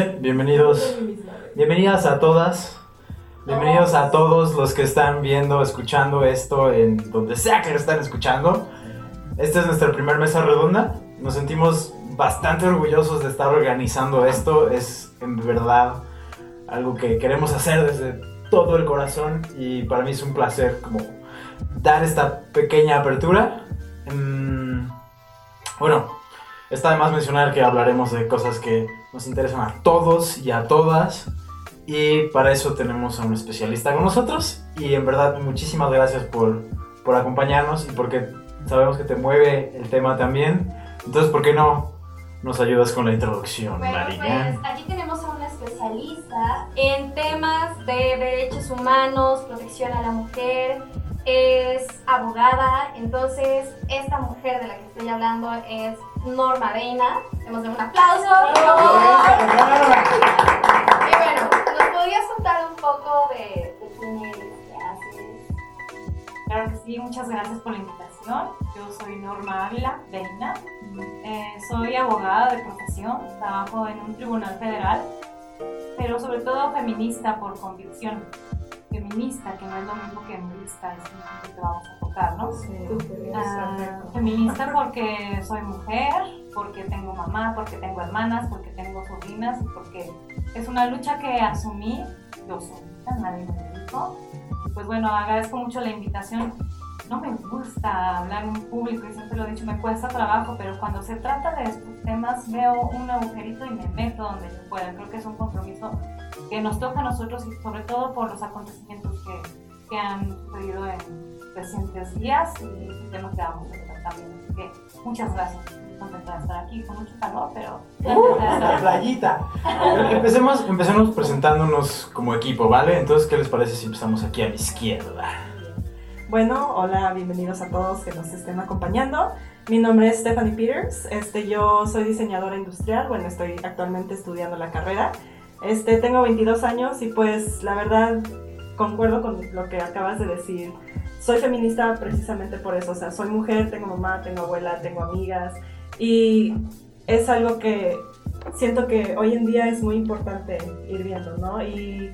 bien, bienvenidos. Bienvenidas a todas. Bienvenidos a todos los que están viendo, escuchando esto en donde sea que lo están escuchando. Esta es nuestra primera mesa redonda. Nos sentimos bastante orgullosos de estar organizando esto. Es en verdad algo que queremos hacer desde todo el corazón y para mí es un placer como dar esta pequeña apertura. Mm, bueno, está de más mencionar que hablaremos de cosas que nos interesan a todos y a todas. Y para eso tenemos a un especialista con nosotros. Y en verdad, muchísimas gracias por, por acompañarnos y porque sabemos que te mueve el tema también. Entonces, ¿por qué no nos ayudas con la introducción, Bueno, María? pues aquí tenemos a una especialista en temas de derechos humanos, protección a la mujer, es abogada, entonces esta mujer de la que estoy hablando es Norma Reina. Demos un aplauso. Y bueno, ¿nos podrías contar un poco de, de quién eres, qué haces? Claro que sí, muchas gracias por la invitación. Yo soy Norma Ávila Reina. Eh, soy abogada de profesión, trabajo en un tribunal federal, pero sobre todo feminista por convicción. Feminista, que no es lo mismo que feminista, es lo que vamos a tocar, ¿no? Ah, feminista porque soy mujer, porque tengo mamá, porque tengo hermanas, porque tengo sobrinas porque es una lucha que asumí yo solita, nadie me dijo. Pues bueno, agradezco mucho la invitación. No me gusta hablar en público y siempre lo he dicho, me cuesta trabajo, pero cuando se trata de estos temas veo un agujerito y me meto donde yo pueda. Creo que es un compromiso que nos toca a nosotros y sobre todo por los acontecimientos que, que han sucedido en recientes días y temas que vamos a tratar también. Así que muchas gracias. Contenta de estar aquí con mucho calor, pero estar La playita. Empecemos, empecemos presentándonos como equipo, ¿vale? Entonces, ¿qué les parece si empezamos aquí a mi izquierda? Bueno, hola, bienvenidos a todos que nos estén acompañando. Mi nombre es Stephanie Peters. Este, yo soy diseñadora industrial. Bueno, estoy actualmente estudiando la carrera. Este, tengo 22 años y pues la verdad concuerdo con lo que acabas de decir. Soy feminista precisamente por eso. O sea, soy mujer, tengo mamá, tengo abuela, tengo amigas y es algo que siento que hoy en día es muy importante ir viendo, ¿no? Y,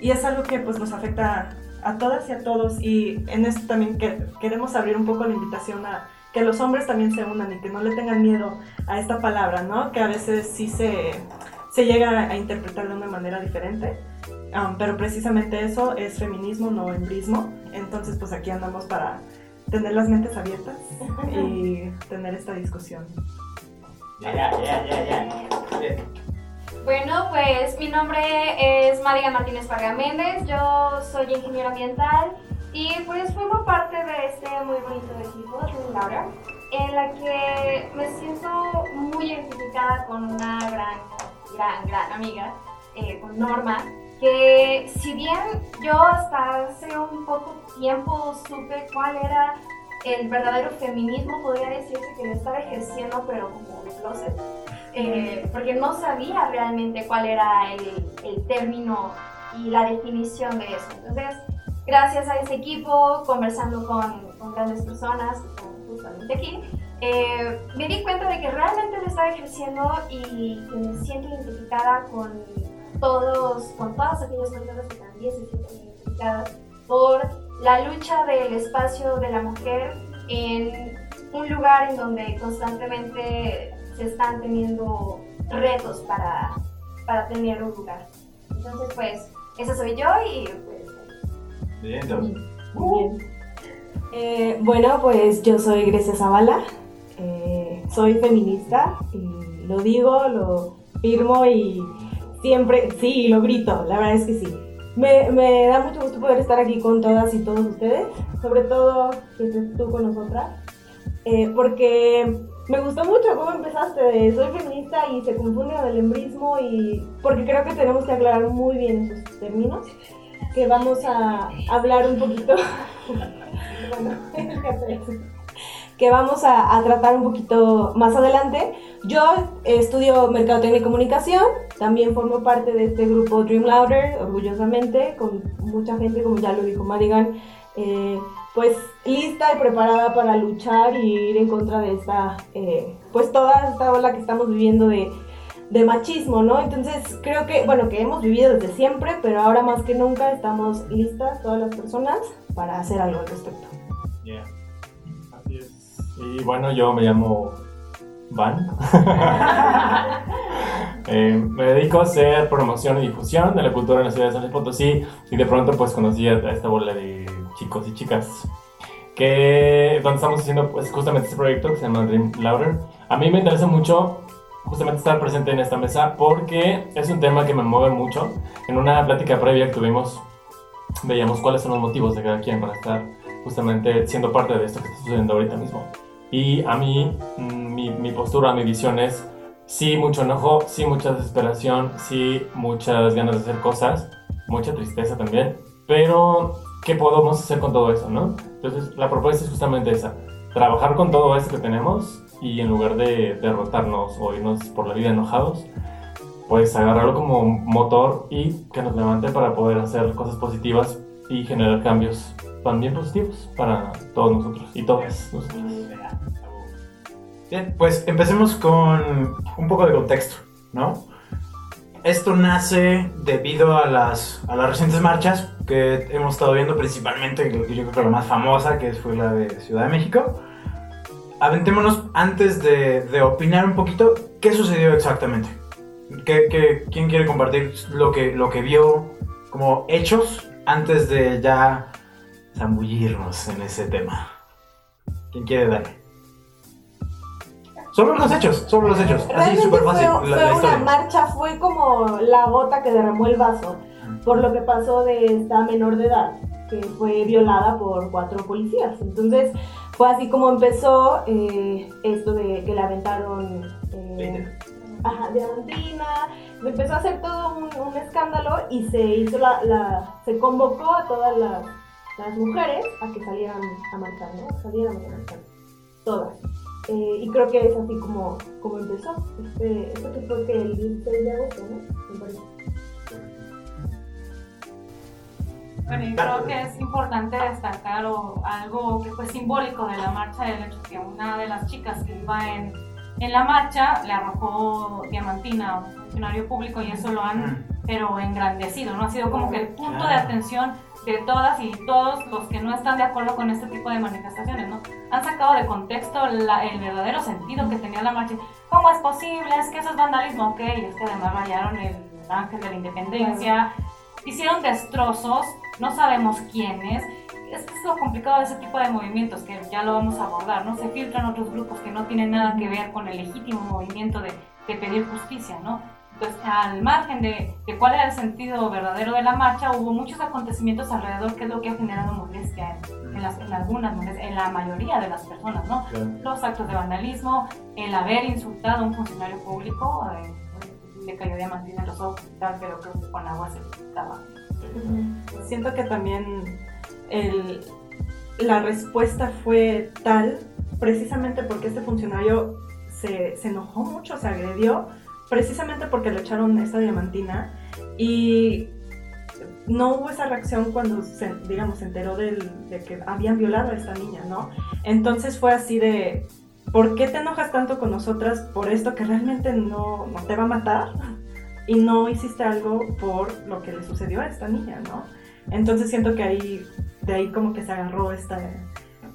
y es algo que pues nos afecta a todas y a todos y en esto también que- queremos abrir un poco la invitación a que los hombres también se unan y que no le tengan miedo a esta palabra, ¿no? Que a veces sí se, se llega a interpretar de una manera diferente, um, pero precisamente eso es feminismo, no embrismo. Entonces pues aquí andamos para tener las mentes abiertas y tener esta discusión. Ya, ya, ya, ya, ya. Bien. Bueno, pues mi nombre es María Martínez Parga Méndez, yo soy ingeniero ambiental y pues formo parte de este muy bonito equipo, Louder, en la que me siento muy identificada con una gran, gran, gran amiga, eh, con Norma, que si bien yo hasta hace un poco tiempo supe cuál era el verdadero feminismo, podría decirse que lo estaba ejerciendo, pero como de closet eh, porque no sabía realmente cuál era el, el término y la definición de eso. Entonces, gracias a ese equipo, conversando con, con grandes personas, justamente aquí, eh, me di cuenta de que realmente lo estaba ejerciendo y que me siento identificada con todos, con todas aquellas personas que también se sienten identificadas por la lucha del espacio de la mujer en un lugar en donde constantemente se están teniendo retos para, para tener un lugar. Entonces, pues, esa soy yo y pues... Bien, entonces. Eh, bueno, pues yo soy Grecia Zavala, eh, soy feminista lo digo, lo firmo y siempre, sí, lo grito, la verdad es que sí. Me, me da mucho gusto poder estar aquí con todas y todos ustedes, sobre todo que estés tú con nosotras, eh, porque me gustó mucho cómo empezaste de soy feminista y se confunde con el embrismo y porque creo que tenemos que aclarar muy bien esos términos, que vamos a hablar un poquito bueno, que vamos a, a tratar un poquito más adelante. Yo estudio Mercadotecnia y Comunicación, también formo parte de este grupo Dream Louder, orgullosamente, con mucha gente, como ya lo dijo Madigan, eh, pues lista y preparada para luchar y ir en contra de esta, eh, pues toda esta ola que estamos viviendo de de machismo, ¿no? Entonces creo que, bueno, que hemos vivido desde siempre, pero ahora más que nunca estamos listas todas las personas para hacer algo al respecto. Y bueno, yo me llamo Van. Eh, me dedico a hacer promoción y difusión de la cultura en la ciudad de San Luis Potosí y de pronto pues conocí a esta bola de chicos y chicas que donde estamos haciendo pues justamente este proyecto que se llama Dream Louder. A mí me interesa mucho justamente estar presente en esta mesa porque es un tema que me mueve mucho. En una plática previa que tuvimos veíamos cuáles son los motivos de cada quien para estar justamente siendo parte de esto que está sucediendo ahorita mismo. Y a mí, mm, mi, mi postura, mi visión es sí mucho enojo, sí mucha desesperación, sí muchas ganas de hacer cosas, mucha tristeza también, pero ¿qué podemos hacer con todo eso, no? Entonces la propuesta es justamente esa, trabajar con todo eso que tenemos y en lugar de derrotarnos o irnos por la vida enojados, pues agarrarlo como motor y que nos levante para poder hacer cosas positivas y generar cambios también positivos para todos nosotros y todas nosotros. Bien, pues empecemos con un poco de contexto, ¿no? Esto nace debido a las, a las recientes marchas que hemos estado viendo, principalmente, yo creo que la más famosa, que fue la de Ciudad de México. Aventémonos antes de, de opinar un poquito, ¿qué sucedió exactamente? ¿Qué, quién quiere compartir lo que, lo que vio como hechos antes de ya zambullirnos en ese tema? ¿Quién quiere darle? Solo los hechos, solo los hechos. Así Realmente súper fue, fácil. fue la, la una marcha, fue como la gota que derramó el vaso por lo que pasó de esta menor de edad que fue violada por cuatro policías. Entonces fue así como empezó eh, esto de que le aventaron eh, ajá, diamantina, empezó a hacer todo un, un escándalo y se hizo la, la- se convocó a todas las, las mujeres a que salieran a marchar, ¿no? Salieran a marchar, todas. Eh, y creo que es así como, como empezó. Este, esto que fue que el 16 de agosto, ¿no? Me parece. Bueno, yo creo que es importante destacar o algo que fue simbólico de la marcha, el hecho que una de las chicas que iba en, en la marcha le arrojó diamantina a un funcionario público y eso lo han, pero engrandecido, ¿no? Ha sido como que el punto de atención de todas y todos los que no están de acuerdo con este tipo de manifestaciones, ¿no? Han sacado de contexto la- el verdadero sentido que tenía la marcha. ¿Cómo es posible? Es que eso es vandalismo, ok, es que además rayaron el ángel de la independencia, hicieron destrozos, no sabemos quiénes. Es que es lo complicado de ese tipo de movimientos, que ya lo vamos a abordar, ¿no? Se filtran otros grupos que no tienen nada que ver con el legítimo movimiento de, de pedir justicia, ¿no? Entonces, al margen de, de cuál era el sentido verdadero de la marcha, hubo muchos acontecimientos alrededor que es lo que ha generado molestia en, en las, en algunas, en la mayoría de las personas, ¿no? Claro. Los actos de vandalismo, el haber insultado a un funcionario público, eh, le cayó diamantina en los ojos y tal, pero creo que con agua se quitaba. Siento que también el- la respuesta fue tal, precisamente porque este funcionario se, se enojó mucho, se agredió, precisamente porque le echaron esa diamantina y no hubo esa reacción cuando, se, digamos, se enteró de que habían violado a esta niña, ¿no? Entonces fue así de, ¿por qué te enojas tanto con nosotras por esto que realmente no, no te va a matar? Y no hiciste algo por lo que le sucedió a esta niña, ¿no? Entonces siento que ahí, de ahí como que se agarró esta,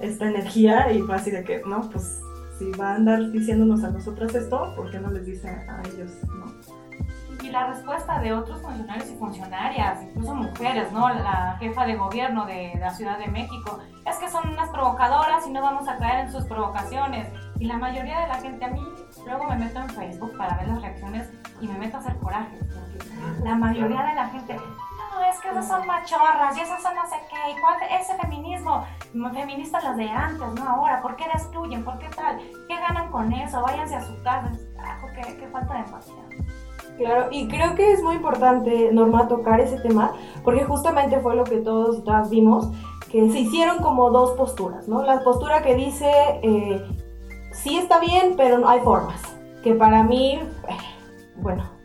esta energía y fue así de que, no, pues si va a andar diciéndonos a nosotras esto, ¿por qué no les dice a ellos, no? Y la respuesta de otros funcionarios y funcionarias, incluso mujeres, ¿no? La jefa de gobierno de la Ciudad de México, es que son unas provocadoras y no vamos a caer en sus provocaciones. Y la mayoría de la gente, a mí, luego me meto en Facebook para ver las reacciones y me meto a hacer coraje, porque la mayoría de la gente, es que esas son machorras y esas son no sé qué, y cuál, ese feminismo, feministas las de antes, no ahora, ¿por qué destruyen? ¿Por qué tal? ¿Qué ganan con eso? Váyanse a su casa. Carajo, qué, qué falta de empatía. Claro, y creo que es muy importante, Norma, tocar ese tema, porque justamente fue lo que todos y todas vimos, que se hicieron como dos posturas, ¿no? La postura que dice, eh, sí está bien, pero no hay formas, que para mí, eh, bueno.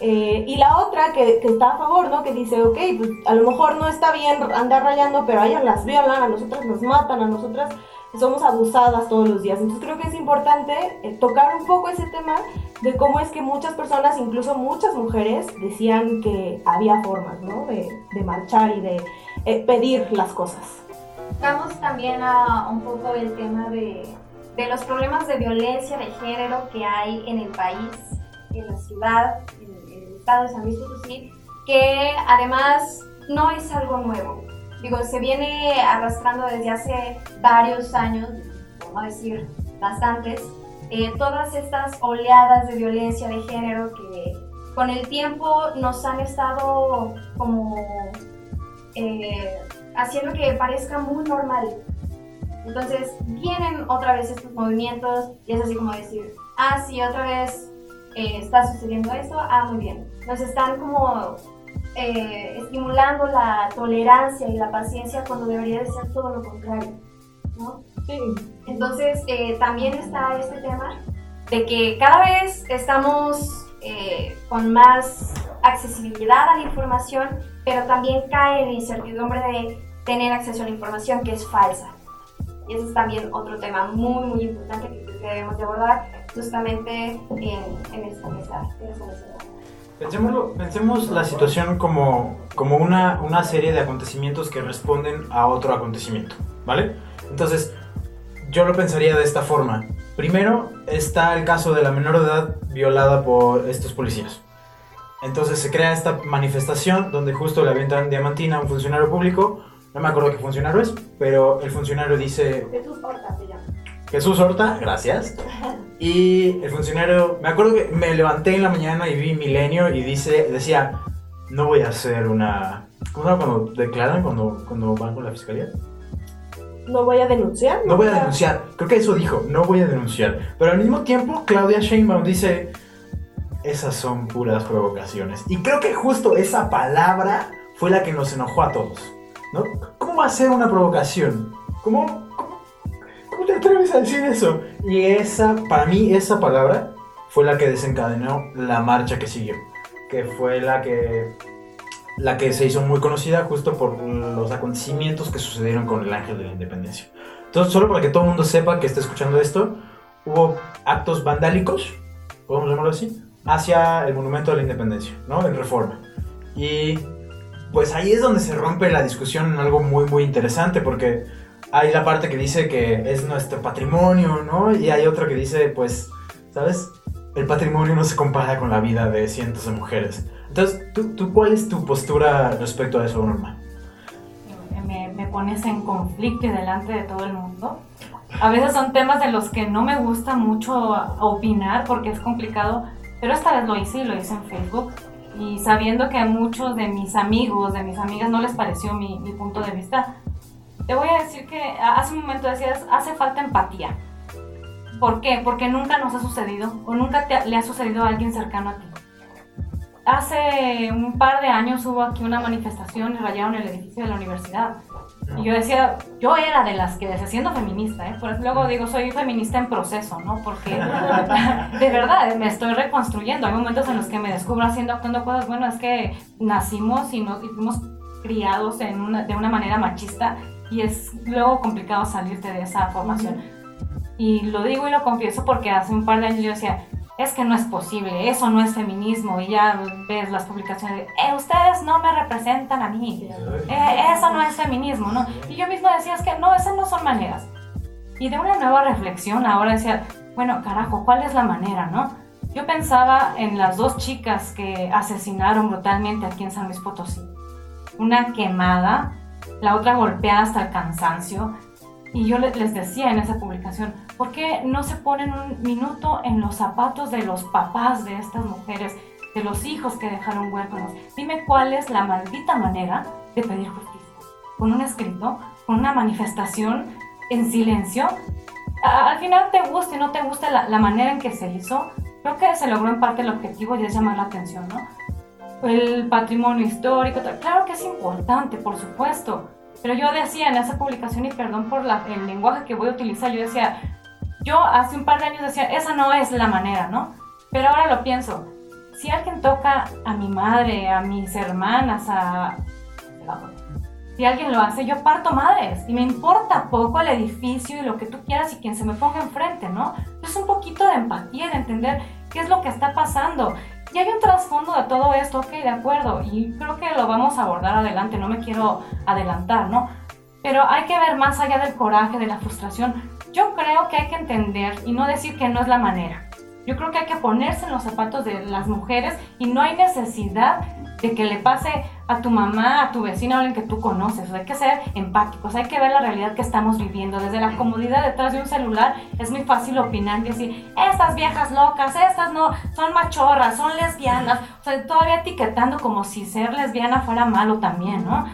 Eh, y la otra que, que está a favor, ¿no? Que dice, ok, pues a lo mejor no está bien andar rayando, pero a ellas las violan, a nosotras nos matan, a nosotras somos abusadas todos los días. Entonces creo que es importante eh, tocar un poco ese tema de cómo es que muchas personas, incluso muchas mujeres, decían que había formas, ¿no? De, de marchar y de eh, pedir las cosas. Vamos también a un poco el tema de, de los problemas de violencia de género que hay en el país, en la ciudad, que además no es algo nuevo. Digo, se viene arrastrando desde hace varios años, vamos a decir bastantes, eh, todas estas oleadas de violencia de género que con el tiempo nos han estado como eh, haciendo que parezca muy normal. Entonces vienen otra vez estos movimientos y es así como decir, ah, sí, otra vez eh, está sucediendo esto, ah, muy bien. Nos están como eh, estimulando la tolerancia y la paciencia cuando debería de ser todo lo contrario. ¿no? Sí. Entonces, eh, también está este tema de que cada vez estamos eh, con más accesibilidad a la información, pero también cae en la incertidumbre de tener acceso a la información que es falsa. Y ese es también otro tema muy, muy importante que debemos de abordar justamente en, en esta mesa. en esta mesa. Pensémoslo- pensemos la situación como, como una, una serie de acontecimientos que responden a otro acontecimiento, ¿vale? Entonces, yo lo pensaría de esta forma. Primero está el caso de la menor de edad violada por estos policías. Entonces se crea esta manifestación donde justo le avientan diamantina a un funcionario público. No me acuerdo qué funcionario es, pero el funcionario dice. Jesús Horta, gracias. Y el funcionario, me acuerdo que me levanté en la mañana y vi Milenio y dice, decía, no voy a hacer una... ¿Cómo se llama cuando declaran, cuando, cuando van con la fiscalía? No voy a denunciar. No voy a denunciar. Creo que eso dijo, no voy a denunciar. Pero al mismo tiempo, Claudia Sheinbaum dice, esas son puras provocaciones. Y creo que justo esa palabra fue la que nos enojó a todos. ¿no? ¿Cómo va a ser una provocación? ¿Cómo, te atreves a decir eso? Y esa, para mí, esa palabra fue la que desencadenó la marcha que siguió. Que fue la que, la que se hizo muy conocida justo por los acontecimientos que sucedieron con el Ángel de la Independencia. Entonces, solo para que todo el mundo sepa que está escuchando esto, hubo actos vandálicos, podemos llamarlo así, hacia el Monumento a la Independencia, ¿no? En reforma. Y pues ahí es donde se rompe la discusión en algo muy, muy interesante, porque hay la parte que dice que es nuestro patrimonio, ¿no? Y hay otra que dice, pues, ¿sabes? El patrimonio no se compara con la vida de cientos de mujeres. Entonces, ¿tú, tú cuál es tu postura respecto a eso, Norma? me, me pones en conflicto delante de todo el mundo. A veces son temas de los que no me gusta mucho opinar porque es complicado, pero esta vez lo hice y lo hice en Facebook. Y sabiendo que a muchos de mis amigos, de mis amigas no les pareció mi, mi punto de vista, te voy a decir que hace un momento decías, hace falta empatía. ¿Por qué? Porque nunca nos ha sucedido o nunca te- le ha sucedido a alguien cercano a ti. Hace un par de años hubo aquí una manifestación y rayaron el edificio de la universidad. Y yo decía, yo era de las que decía, siendo feminista, ¿eh? Por luego digo, soy feminista en proceso, ¿no? Porque de verdad me estoy reconstruyendo. Hay momentos en los que me descubro haciendo, actuando cosas, bueno, es que nacimos y, nos, y fuimos criados en una, de una manera machista y es luego complicado salirte de esa formación. Y lo digo y lo confieso porque hace un par de años yo decía, es que no es posible, eso no es feminismo. Y ya ves las publicaciones de, eh, ustedes no me representan a mí, eh, eso no es feminismo, ¿no? Y yo misma decía, es que no, esas no son maneras. Y de una nueva reflexión ahora decía, bueno, carajo, ¿cuál es la manera, no? Yo pensaba en las dos chicas que asesinaron brutalmente aquí en San Luis Potosí. Una quemada, la otra golpeada hasta el cansancio. Y yo le- les decía en esa publicación, ¿por qué no se ponen un minuto en los zapatos de los papás de estas mujeres, de los hijos que dejaron huérfanos? Dime cuál es la maldita manera de pedir justicia. ¿Con un escrito? ¿Con una manifestación? ¿En silencio? Al final te guste o no te gusta la, la manera en que se hizo, creo que se logró en parte el objetivo y es llamar la atención, ¿no? El patrimonio histórico, claro que es importante, por supuesto, pero yo decía en esa publicación, y perdón por la- el lenguaje que voy a utilizar, yo decía, yo hace un par de años decía, esa no es la manera, ¿no? Pero ahora lo pienso, si alguien toca a mi madre, a mis hermanas, a... si alguien lo hace, yo parto madres y me importa poco el edificio y lo que tú quieras y quien se me ponga enfrente, ¿no? Es un poquito de empatía, de entender qué es lo que está pasando. Y hay un trasfondo de todo esto, ok, de acuerdo, y creo que lo vamos a abordar adelante, no me quiero adelantar, ¿no? Pero hay que ver más allá del coraje, de la frustración. Yo creo que hay que entender y no decir que no es la manera. Yo creo que hay que ponerse en los zapatos de las mujeres y no hay necesidad de que le pase a tu mamá, a tu vecina, a alguien que tú conoces. hay que ser empáticos, hay que ver la realidad que estamos viviendo. Desde la comodidad detrás de un celular es muy fácil opinar y decir, estas viejas locas, estas no, son machorras, son lesbianas. O sea, todavía etiquetando como si ser lesbiana fuera malo también, ¿no?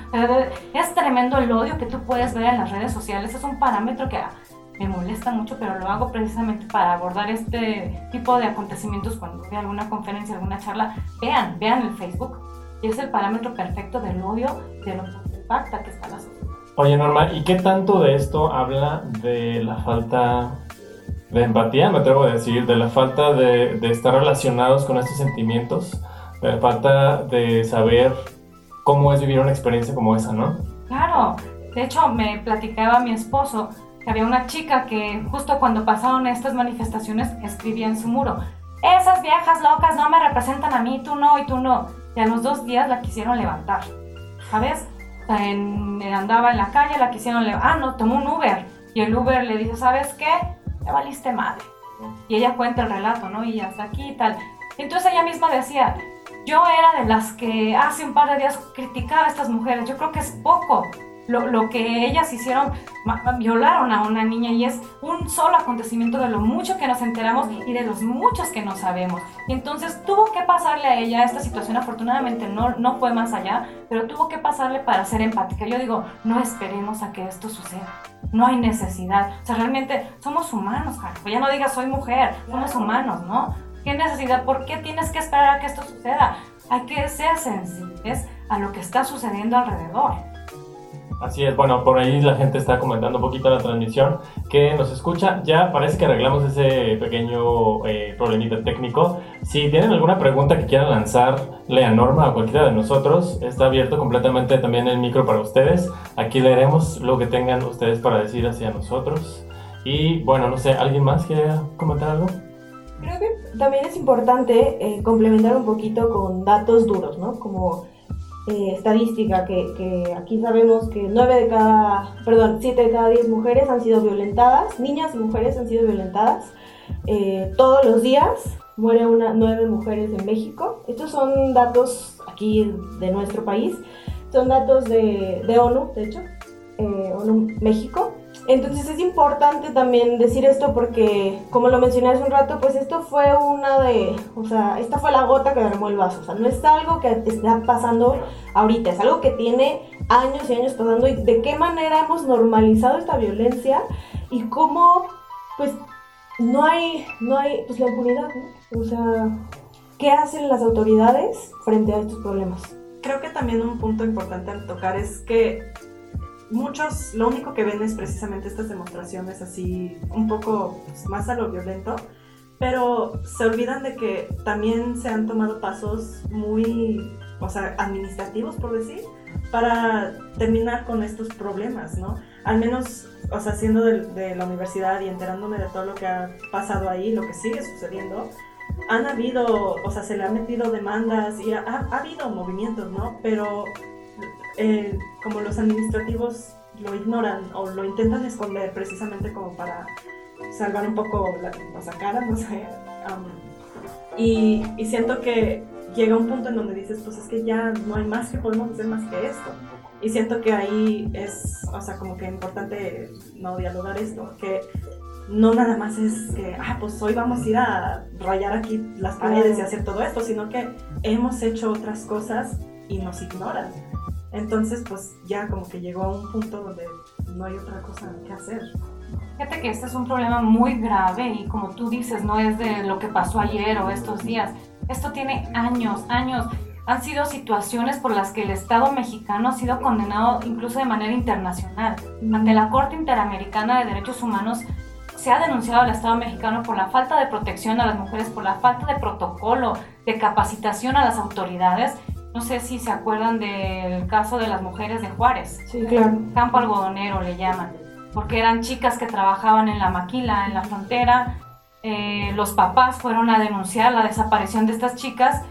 Es tremendo el odio que tú puedes ver en las redes sociales. Es un parámetro que me molesta mucho, pero lo hago precisamente para abordar este tipo de acontecimientos cuando vea alguna conferencia, alguna charla. Vean, vean el Facebook. Y es el parámetro perfecto del odio, de lo que impacta que está la sociedad. Oye, Norma, ¿y qué tanto de esto habla de la falta de empatía, me atrevo a decir, de la falta de, de estar relacionados con estos sentimientos, de la falta de saber cómo es vivir una experiencia como esa, ¿no? Claro, de hecho me platicaba mi esposo había una chica que justo cuando pasaron estas manifestaciones escribía en su muro, esas viejas locas no me representan a mí, tú no y tú no. Y a los dos días la quisieron levantar, ¿sabes? andaba en la calle, la quisieron levantar, ah, no, tomó un Uber. Y el Uber le dijo, ¿sabes qué? Te valiste madre. Y ella cuenta el relato, ¿no? Y hasta aquí y tal. Entonces ella misma decía, yo era de las que hace un par de días criticaba a estas mujeres, yo creo que es poco lo, lo, que ellas hicieron, violaron a una niña y es un solo acontecimiento de lo mucho que nos enteramos y de los muchos que no sabemos. Y entonces tuvo que pasarle a ella esta situación, afortunadamente no, no fue más allá, pero tuvo que pasarle para ser empática. Yo digo, no esperemos a que esto suceda. No hay necesidad. O sea, realmente somos humanos, carajo. Ya no digas soy mujer, somos humanos, ¿no? ¿Qué necesidad? ¿Por qué tienes que esperar a que esto suceda? Hay que ser sensibles a lo que está sucediendo alrededor. Así es, bueno, por ahí la gente está comentando un poquito la transmisión que nos escucha. Ya parece que arreglamos ese pequeño eh, problemita técnico. Si tienen alguna pregunta que quieran lanzarle a Norma o cualquiera de nosotros, está abierto completamente también el micro para ustedes. Aquí leeremos lo que tengan ustedes para decir hacia nosotros. Y bueno, no sé, ¿alguien más quiere comentar algo? Creo que también es importante eh, complementar un poquito con datos duros, ¿no? Como eh, estadística que, aquí sabemos que 9 de cada, perdón, 7 de cada 10 mujeres han sido violentadas, niñas y mujeres han sido violentadas. Eh, todos los días muere una 9 mujeres en México. Estos son datos aquí de nuestro país, son datos de, de ONU, de hecho, eh, ONU México. Entonces es importante también decir esto porque, como lo mencioné hace un rato, pues esto fue una de, o sea, esta fue la gota que derramó el vaso. O sea, no es algo que está pasando ahorita, es algo que tiene años y años pasando y de qué manera hemos normalizado esta violencia y cómo, pues, no hay, no hay, pues la impunidad, ¿no? O sea, ¿qué hacen las autoridades frente a estos problemas? Creo que también un punto importante al tocar es que muchos lo único que ven es precisamente estas demostraciones así un poco pues, más a lo violento, pero se olvidan de que también se han tomado pasos muy, o sea, administrativos por decir, para terminar con estos problemas, ¿no? Al menos, o sea, siendo de, la universidad y enterándome de todo lo que ha pasado ahí, lo que sigue sucediendo, han habido, o sea, se le han metido demandas y ha, ha habido movimientos, ¿no? Pero eh, como los administrativos lo ignoran o lo intentan esconder precisamente como para salvar un poco la, cara, no sé. y, y, siento que llega un punto en donde dices, pues es que ya no hay más que podemos hacer más que esto. Y siento que ahí es, o sea, como que importante no dialogar esto, que no nada más es que, ah, pues hoy vamos a ir a rayar aquí las paredes y hacer todo esto, sino que hemos hecho otras cosas y nos ignoran. Entonces, pues ya como que llegó a un punto donde no hay otra cosa que hacer. Fíjate que este es un problema muy grave y como tú dices, no es de lo que pasó ayer o estos días. Esto tiene años, años. Han sido situaciones por las que el Estado mexicano ha sido condenado incluso de manera internacional. Ante la Corte Interamericana de Derechos Humanos se ha denunciado al Estado mexicano por la falta de protección a las mujeres, por la falta de protocolo, de capacitación a las autoridades No sé si se acuerdan del caso de las mujeres de Juárez. Sí, claro. Campo algodonero le llaman, porque eran chicas que trabajaban en la maquila, en la frontera. Eh, los papás fueron a denunciar la desaparición de estas chicas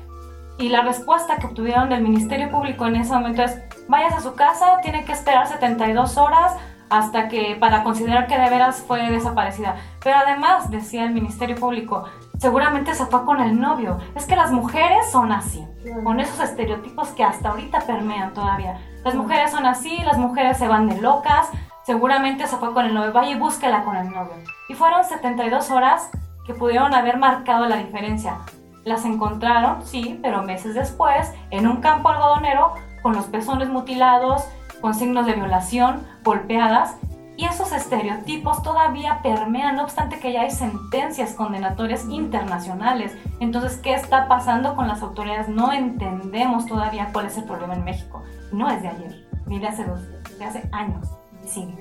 y la respuesta que obtuvieron del Ministerio Público en ese momento es, vayas a su casa, tiene que esperar 72 horas hasta que para considerar que de veras fue desaparecida. Pero además, decía el Ministerio Público, seguramente se fue con el novio. Es que las mujeres son así, con esos estereotipos que hasta ahorita permean todavía. Las mujeres son así, las mujeres se van de locas, seguramente se fue con el novio, vaya y búsquela con el novio. Y fueron 72 horas que pudieron haber marcado la diferencia. Las encontraron, sí, pero meses después, en un campo algodonero, con los pezones mutilados, con signos de violación, golpeadas, y esos estereotipos todavía permean, no obstante que ya hay sentencias condenatorias internacionales. Entonces, ¿qué está pasando con las autoridades? No entendemos todavía cuál es el problema en México. No es de ayer, ni de hace dos días, de hace años. Sí.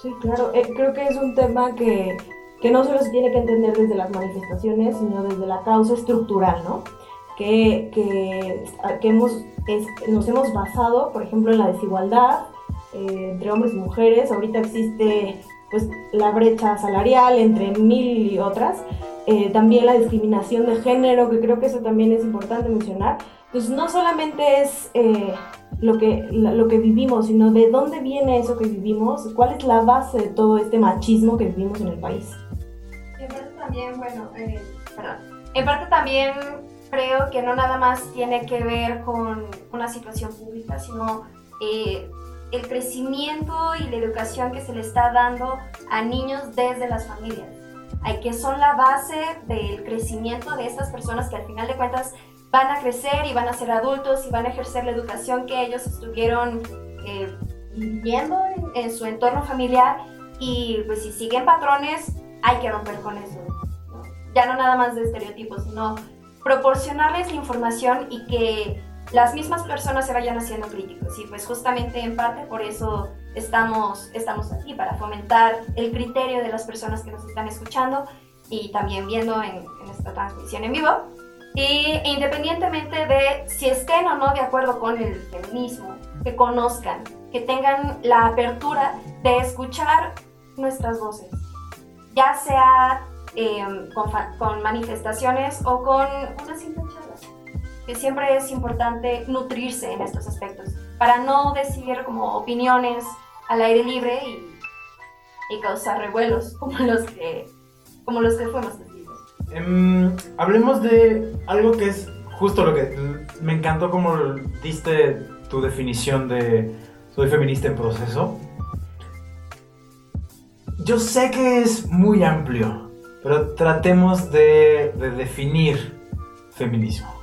Sí, claro. Eh, creo que es un tema que que no solo se tiene que entender desde las manifestaciones, sino desde la causa estructural, ¿no? Que, que, que hemos, nos hemos basado, por ejemplo, en la desigualdad eh, entre hombres y mujeres. Ahorita existe pues, la brecha salarial entre mil y otras. Eh, también la discriminación de género, que creo que eso también es importante mencionar. Pues no solamente es eh, lo, que, lo que vivimos, sino de dónde viene eso que vivimos, cuál es la base de todo este machismo que vivimos en el país también, bueno, eh, en parte también creo que no nada más tiene que ver con una situación pública, sino el crecimiento y la educación que se le está dando a niños desde las familias, hay que son la base del crecimiento de estas personas que al final de cuentas van a crecer y van a ser adultos y van a ejercer la educación que ellos estuvieron eh, viviendo en, en, su entorno familiar. Y pues si siguen patrones hay que romper con eso ya no nada más de estereotipos, sino proporcionarles la información y que las mismas personas se vayan haciendo críticos. Y pues justamente en parte por eso estamos, estamos aquí, para fomentar el criterio de las personas que nos están escuchando y también viendo en, esta transmisión en vivo. Y independientemente de si estén o no de acuerdo con el feminismo, que conozcan, que tengan la apertura de escuchar nuestras voces, ya sea Em, con, manifestaciones o con una simple charla. Siempre es importante nutrirse en estos aspectos para no decir como opiniones al aire libre y, causar revuelos como los que, como los que fuimos. Em, hablemos de algo que es justo lo que me encantó como diste tu definición de soy feminista en proceso. Yo sé que es muy amplio, pero tratemos de, definir feminismo.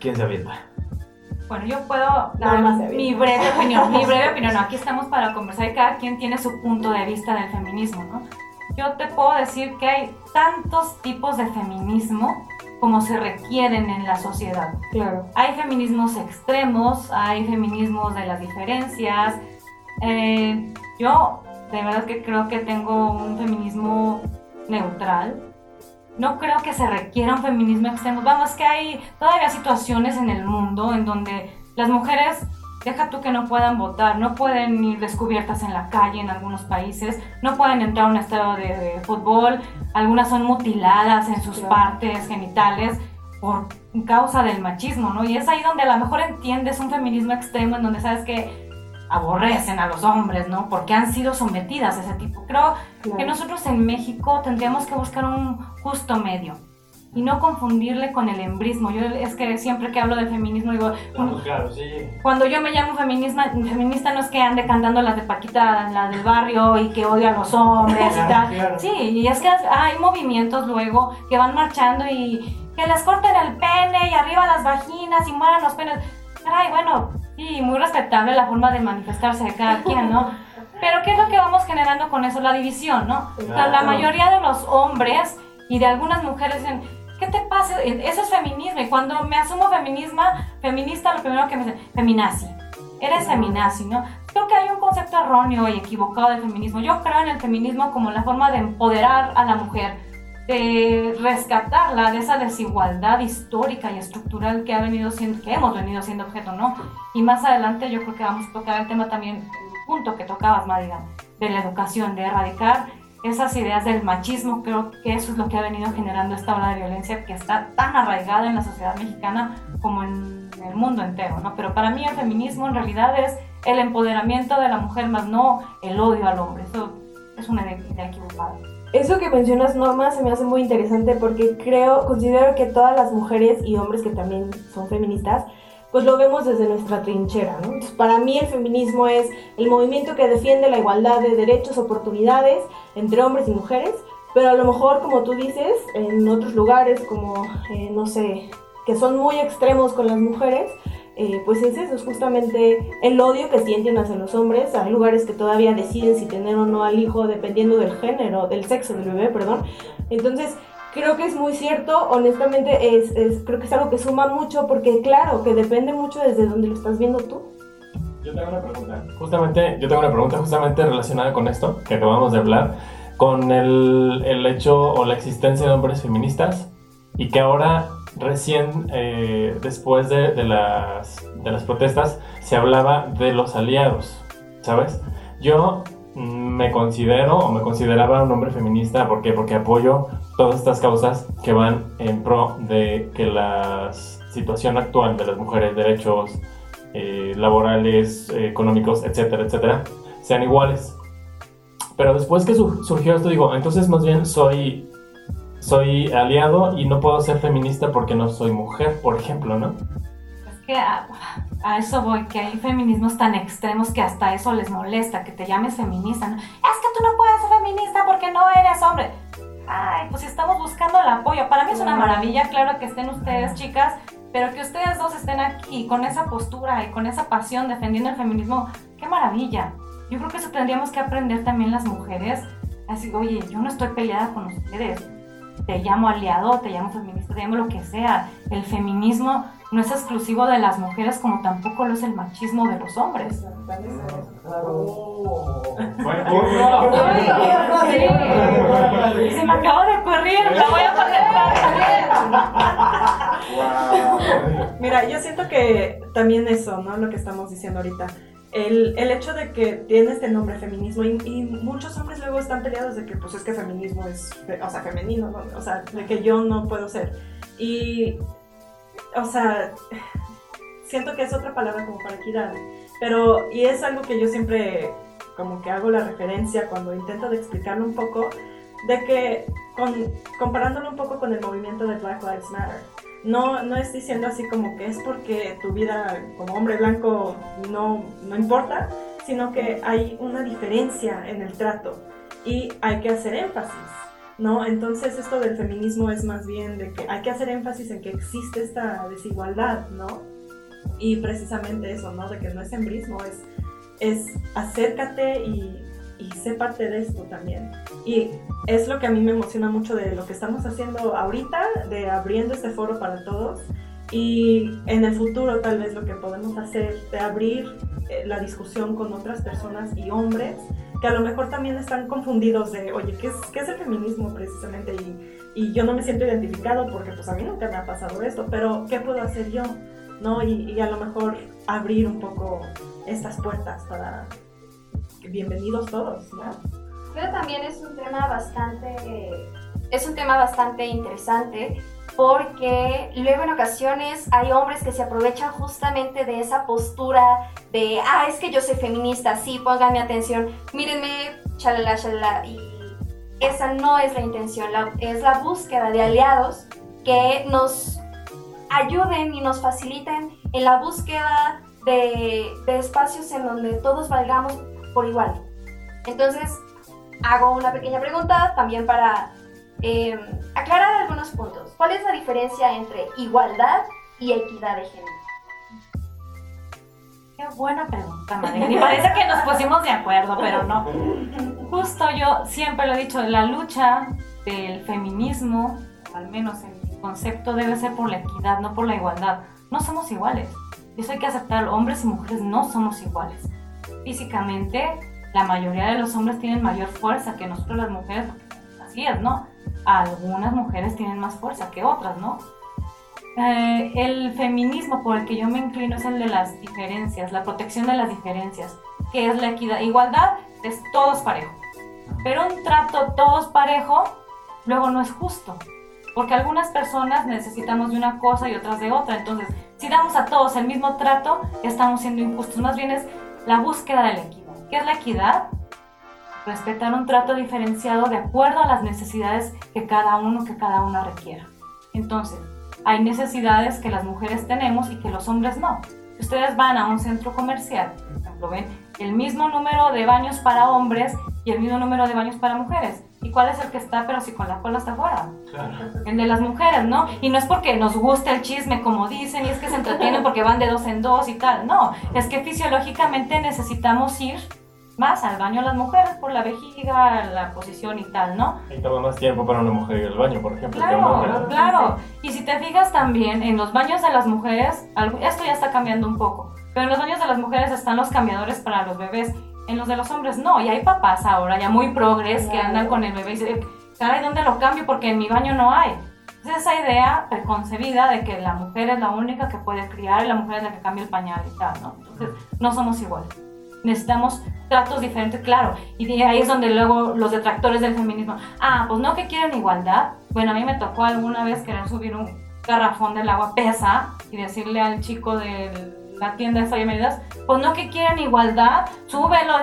¿Quién se avienta? Bueno, yo puedo dar mi breve opinión, mi breve opinión. aquí estamos para conversar y cada quien tiene su punto de vista del feminismo, ¿no? Yo te puedo decir que hay tantos tipos de feminismo como se requieren en la sociedad. Claro. Hay feminismos extremos, hay feminismos de las diferencias. Eh, yo de verdad que creo que tengo un feminismo neutral. No creo que se requiera un feminismo extremo. Vamos, que hay todavía situaciones en el mundo en donde las mujeres, deja tú que no puedan votar, no pueden ir descubiertas en la calle en algunos países, no pueden entrar a un estadio de, fútbol, algunas son mutiladas en sus partes genitales por causa del machismo, ¿no? Y es ahí donde a lo mejor entiendes un feminismo extremo en donde sabes que aborrecen a los hombres, ¿no? Porque han sido sometidas a ese tipo. Creo que nosotros en México tendríamos que buscar un justo medio y no confundirle con el embrismo. Yo es que siempre que hablo del feminismo digo, claro, sí. cuando yo me llamo feminista, feminista no es que ande cantando las de Paquita, la del barrio y que odia a los hombres y tal. Sí, y es que hay movimientos luego que van marchando y que les corten el pene y arriba las vaginas y mueran los penes. Ay, bueno, y muy respetable la forma de manifestarse de cada quien, ¿no? Pero ¿qué es lo que vamos generando con eso? La división, ¿no? la mayoría de los hombres y de algunas mujeres dicen, ¿qué te pasa? Eso es feminismo. Y cuando me asumo feminisma, feminista, lo primero que me dicen, feminazi. Eres feminazi, ¿no? Creo que hay un concepto erróneo y equivocado del feminismo. Yo creo en el feminismo como la forma de empoderar a la mujer, de rescatarla de esa desigualdad histórica y estructural que ha venido siendo, que hemos venido siendo objeto, ¿no? Y más adelante yo creo que vamos a tocar el tema también, el punto que tocabas, Madigan, de la educación, de erradicar esas ideas del machismo, creo que eso es lo que ha venido generando esta ola de violencia que está tan arraigada en la sociedad mexicana como en el mundo entero, ¿no? Pero para mí el feminismo en realidad es el empoderamiento de la mujer, más no el odio al hombre. Eso es una idea equivocada. Eso que mencionas, Norma, se me hace muy interesante porque creo, considero que todas las mujeres y hombres que también son feministas, pues lo vemos desde nuestra trinchera, ¿no? Para mí el feminismo es el movimiento que defiende la igualdad de derechos, oportunidades entre hombres y mujeres, pero a lo mejor, como tú dices, en otros lugares como, eh, no sé, que son muy extremos con las mujeres, eh, pues es eso, es justamente el odio que sienten hacia los hombres. Hay lugares que todavía deciden si tener o no al hijo dependiendo del género, del sexo del bebé, perdón. Entonces, creo que es muy cierto, honestamente, es, creo que es algo que suma mucho porque, claro, que depende mucho desde donde lo estás viendo tú. Yo tengo una pregunta, justamente, yo tengo una pregunta justamente relacionada con esto que acabamos de hablar, con el, el hecho o la existencia de hombres feministas y que ahora recién eh, después de, de, las, de las protestas se hablaba de los aliados, ¿sabes? Yo me considero o me consideraba un hombre feminista, ¿por qué? Porque apoyo todas estas causas que van en pro de que la situación actual de las mujeres, derechos eh, laborales, económicos, etcétera, etcétera, sean iguales. Pero después que surgió esto, digo, entonces más bien soy soy aliado y no puedo ser feminista porque no soy mujer, por ejemplo, ¿no? Es que a, eso voy, que hay feminismos tan extremos que hasta eso les molesta, que te llames feminista. ¿no? Es que tú no puedes ser feminista porque no eres hombre. Ay, pues estamos buscando el apoyo. Para mí es una maravilla, claro, que estén ustedes, chicas, pero que ustedes dos estén aquí con esa postura y con esa pasión defendiendo el feminismo, qué maravilla. Yo creo que eso tendríamos que aprender también las mujeres. Así, oye, yo no estoy peleada con ustedes te llamo aliado, te llamo feminista, te llamo lo que sea. El feminismo no es exclusivo de las mujeres como tampoco lo es el machismo de los hombres. Se me acabó de ocurrir, la voy a poner Mira, yo siento que también eso, ¿no? Lo que estamos diciendo ahorita el, el, hecho de que tiene este nombre feminismo y, muchos hombres luego están peleados de que pues es que feminismo es, o sea, femenino, o sea, de que yo no puedo ser. Y, o sea, siento que es otra palabra como para equidad, pero, y es algo que yo siempre como que hago la referencia cuando intento de explicarlo un poco, de que con, comparándolo un poco con el movimiento de Black Lives Matter, no, no es diciendo así como que es porque tu vida como hombre blanco no, no importa, sino que hay una diferencia en el trato y hay que hacer énfasis. ¿No? Entonces esto del feminismo es más bien de que hay que hacer énfasis en que existe esta desigualdad, ¿no? Y precisamente eso, ¿no? De que no es embrismo, es, es acércate y y sé parte de esto también. Y es lo que a mí me emociona mucho de lo que estamos haciendo ahorita, de abriendo este foro para todos. Y en el futuro tal vez lo que podemos hacer de abrir eh, la discusión con otras personas y hombres que a lo mejor también están confundidos de, oye, ¿qué es, qué es el feminismo precisamente? Y, y, yo no me siento identificado porque pues a mí nunca me ha pasado esto, pero ¿qué puedo hacer yo? ¿No? Y, y a lo mejor abrir un poco estas puertas para, bienvenidos todos, ¿no? También es un tema bastante, es un tema bastante interesante porque luego en ocasiones hay hombres que se aprovechan justamente de esa postura de, ah, es que yo soy feminista, sí, pónganme atención, mírenme, chalala, chalala, y esa no es la intención, es la búsqueda de aliados que nos ayuden y nos faciliten en la búsqueda de, de espacios en donde todos valgamos por igual. Entonces, hago una pequeña pregunta también para eh, aclarar algunos puntos. ¿Cuál es la diferencia entre igualdad y equidad de género? Qué buena pregunta, Madre. Y parece que nos pusimos de acuerdo, pero no. Justo yo siempre lo he dicho, la lucha del feminismo, al menos en mi concepto, debe ser por la equidad, no por la igualdad. No somos iguales. Eso hay que aceptar. Hombres y mujeres no somos iguales físicamente la mayoría de los hombres tienen mayor fuerza que nosotros las mujeres, así es, ¿no? algunas mujeres tienen más fuerza que otras, ¿no? Eh, el feminismo por el que yo me inclino es el de las diferencias, la protección de las diferencias, que es la equidad. Igualdad es todos parejo, pero un trato todos parejo luego no es justo, porque algunas personas necesitamos de una cosa y otras de otra, entonces si damos a todos el mismo trato, estamos siendo injustos, más bien es la búsqueda de la equidad. ¿Qué es la equidad? Respetar un trato diferenciado de acuerdo a las necesidades que cada uno, que cada una requiera. Entonces, hay necesidades que las mujeres tenemos y que los hombres no. Si ustedes van a un centro comercial, por ejemplo, ven el mismo número de baños para hombres y el mismo número de baños para mujeres. ¿Y cuál es el que está, pero si con la cola está afuera? Claro. El de las mujeres, ¿no? Y no es porque nos guste el chisme, como dicen, y es que se entretienen porque van de dos en dos y tal. No, es que fisiológicamente necesitamos ir más al baño las mujeres por la vejiga, la posición y tal, ¿no? Y toma más tiempo para una mujer ir al baño, por ejemplo. Claro, claro. Y si te fijas también, en los baños de las mujeres, esto ya está cambiando un poco, pero en los baños de las mujeres están los cambiadores para los bebés, en los de los hombres no, y hay papás ahora ya muy progres que andan con el bebé y dicen, caray, ¿dónde lo cambio? Porque en mi baño no hay. Es esa idea preconcebida de que la mujer es la única que puede criar y la mujer es la que cambia el pañal y tal, ¿no? Entonces, no somos iguales. Necesitamos tratos diferentes, claro. Y de ahí es donde luego los detractores del feminismo, ah, pues no que quieren igualdad. Bueno, a mí me tocó alguna vez querer subir un garrafón del agua pesa y decirle al chico de la tienda de Falla Medidas, pues no que quieren igualdad, súbelo.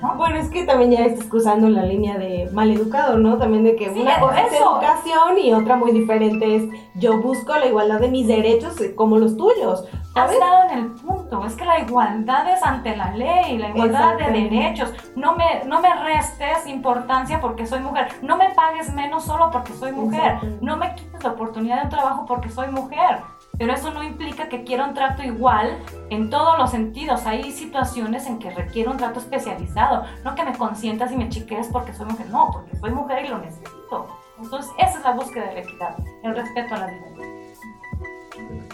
¿No? Bueno, es que también ya estás cruzando la línea de maleducado, ¿no? También de que Sí, una cosa es educación y otra muy diferente es yo busco la igualdad de mis derechos eh, como los tuyos. Has ¿Sabes? dado en el punto, es que la igualdad es ante la ley, la igualdad de derechos. No me, no me restes importancia porque soy mujer, no me pagues menos solo porque soy mujer, no me quites la oportunidad de un trabajo porque soy mujer. Pero eso no implica que quiera un trato igual en todos los sentidos. Hay situaciones en que requiere un trato especializado, no que me consientas y me chiques porque soy mujer, no, porque soy mujer y lo necesito. Entonces, esa es la búsqueda de la equidad, el respeto a la diferencia.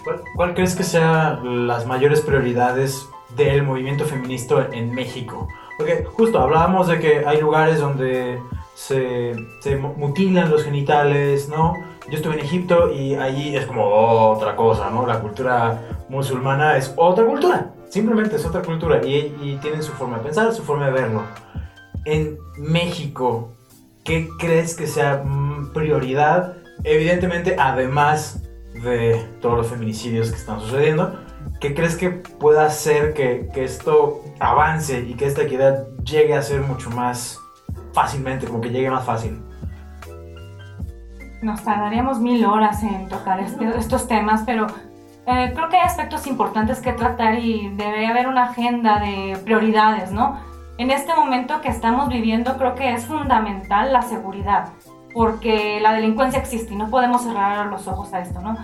¿Cuál, cuál crees que sean las mayores prioridades del movimiento feminista en México? Porque justo hablábamos de que hay lugares donde se, se mu- mutilan los genitales, ¿no? Yo estuve en Egipto y allí es como otra cosa, ¿no? La cultura musulmana es otra cultura, simplemente es otra cultura y, y tienen su forma de pensar, su forma de verlo. En México, ¿qué crees que sea mm, prioridad? Evidentemente, además de todos los feminicidios que están sucediendo, ¿qué crees que pueda hacer que, que esto avance y que esta equidad llegue a ser mucho más fácilmente, como que llegue más fácil? Nos tardaríamos mil horas en tocar este- estos temas, pero eh, creo que hay aspectos importantes que tratar y debería haber una agenda de prioridades, ¿no? En este momento que estamos viviendo creo que es fundamental la seguridad, porque la delincuencia existe y no podemos cerrar los ojos a esto, ¿no?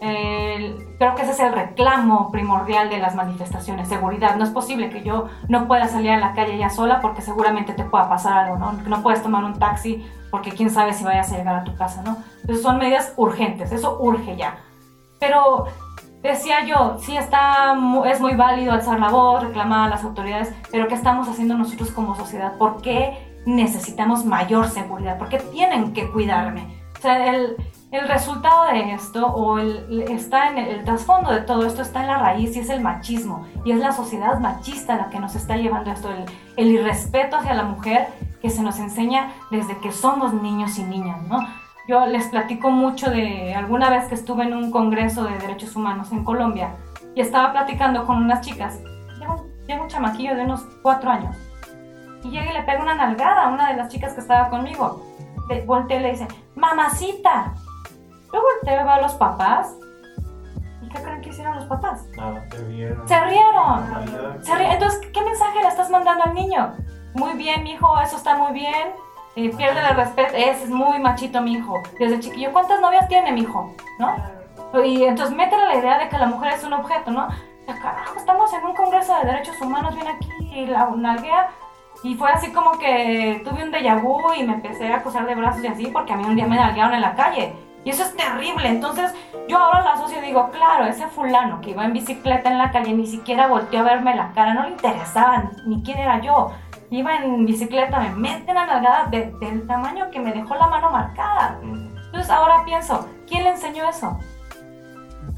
El- creo que ese es el reclamo primordial de las manifestaciones, seguridad. No es posible que yo no pueda salir a la calle ya sola porque seguramente te pueda pasar algo, ¿no? No puedes tomar un taxi porque quién sabe si vayas a llegar a tu casa, ¿no? Entonces son medidas urgentes, eso urge ya. Pero decía yo, sí está, es muy válido alzar la voz, reclamar a las autoridades, pero ¿qué estamos haciendo nosotros como sociedad? ¿Por qué necesitamos mayor seguridad? ¿Por qué tienen que cuidarme? O sea, el, el resultado de esto, o el, está en el, el trasfondo de todo esto, está en la raíz y es el machismo. Y es la sociedad machista la que nos está llevando esto, el, el irrespeto hacia la mujer que se nos enseña desde que somos niños y niñas, ¿no? Yo les platico mucho de alguna vez que estuve en un congreso de derechos humanos en Colombia y estaba platicando con unas chicas. Llega un, llega un chamaquillo de unos cuatro años y llega y le pega una nalgada a una de las chicas que estaba conmigo. Le voltea y le dice, mamacita. Volteo y veo a los papás. ¿Y qué creen que hicieron los papás? Nada, te vieron. Se rieron. Se ríe. Entonces, ¿qué mensaje le estás mandando al niño? Muy bien, mijo, eso está muy bien. Eh, pierde el respeto. Ese es muy machito, mi hijo. Desde chiquillo, ¿cuántas novias tiene, mi hijo? ¿No? Y entonces métele la idea de que la mujer es un objeto, ¿no? Ya, carajo, estamos en un congreso de derechos humanos, viene aquí y la nalguea. Y fue así como que tuve un déjà vu y me empecé a acusar de brazos y así, porque a mí un día me nalguearon en la calle. Y eso es terrible. Entonces, yo ahora lo asocio y digo, claro, ese fulano que iba en bicicleta en la calle ni siquiera volteó a verme la cara, no le interesaba ni, ni quién era yo. iba en bicicleta, me mete una nalgada de- del tamaño que me dejó la mano marcada. Entonces ahora pienso, ¿quién le enseñó eso?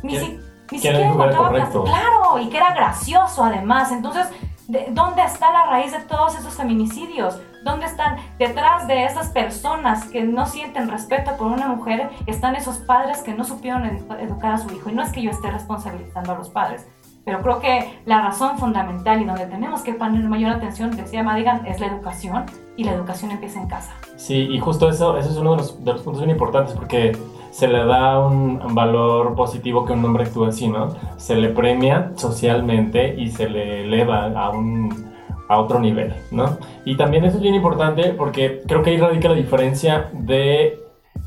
Ni, ¿Quién- si- ni siquiera encontraba Claro, y que era gracioso además. Entonces, ¿de- ¿dónde está la raíz de todos esos feminicidios? ¿Dónde están detrás de esas personas que no sienten respeto por una mujer? Están esos padres que no supieron edu- educar a su hijo. Y no es que yo esté responsabilizando a los padres, pero creo que la razón fundamental y donde tenemos que poner mayor atención, decía Madigan, es la educación. Y la educación empieza en casa. Sí, y justo eso, eso es uno de los, de los puntos bien importantes porque se le da un valor positivo que un hombre actúe así, ¿no? Se le premia socialmente y se le eleva a un a otro nivel, ¿no? Y también eso es bien importante porque creo que ahí radica la diferencia de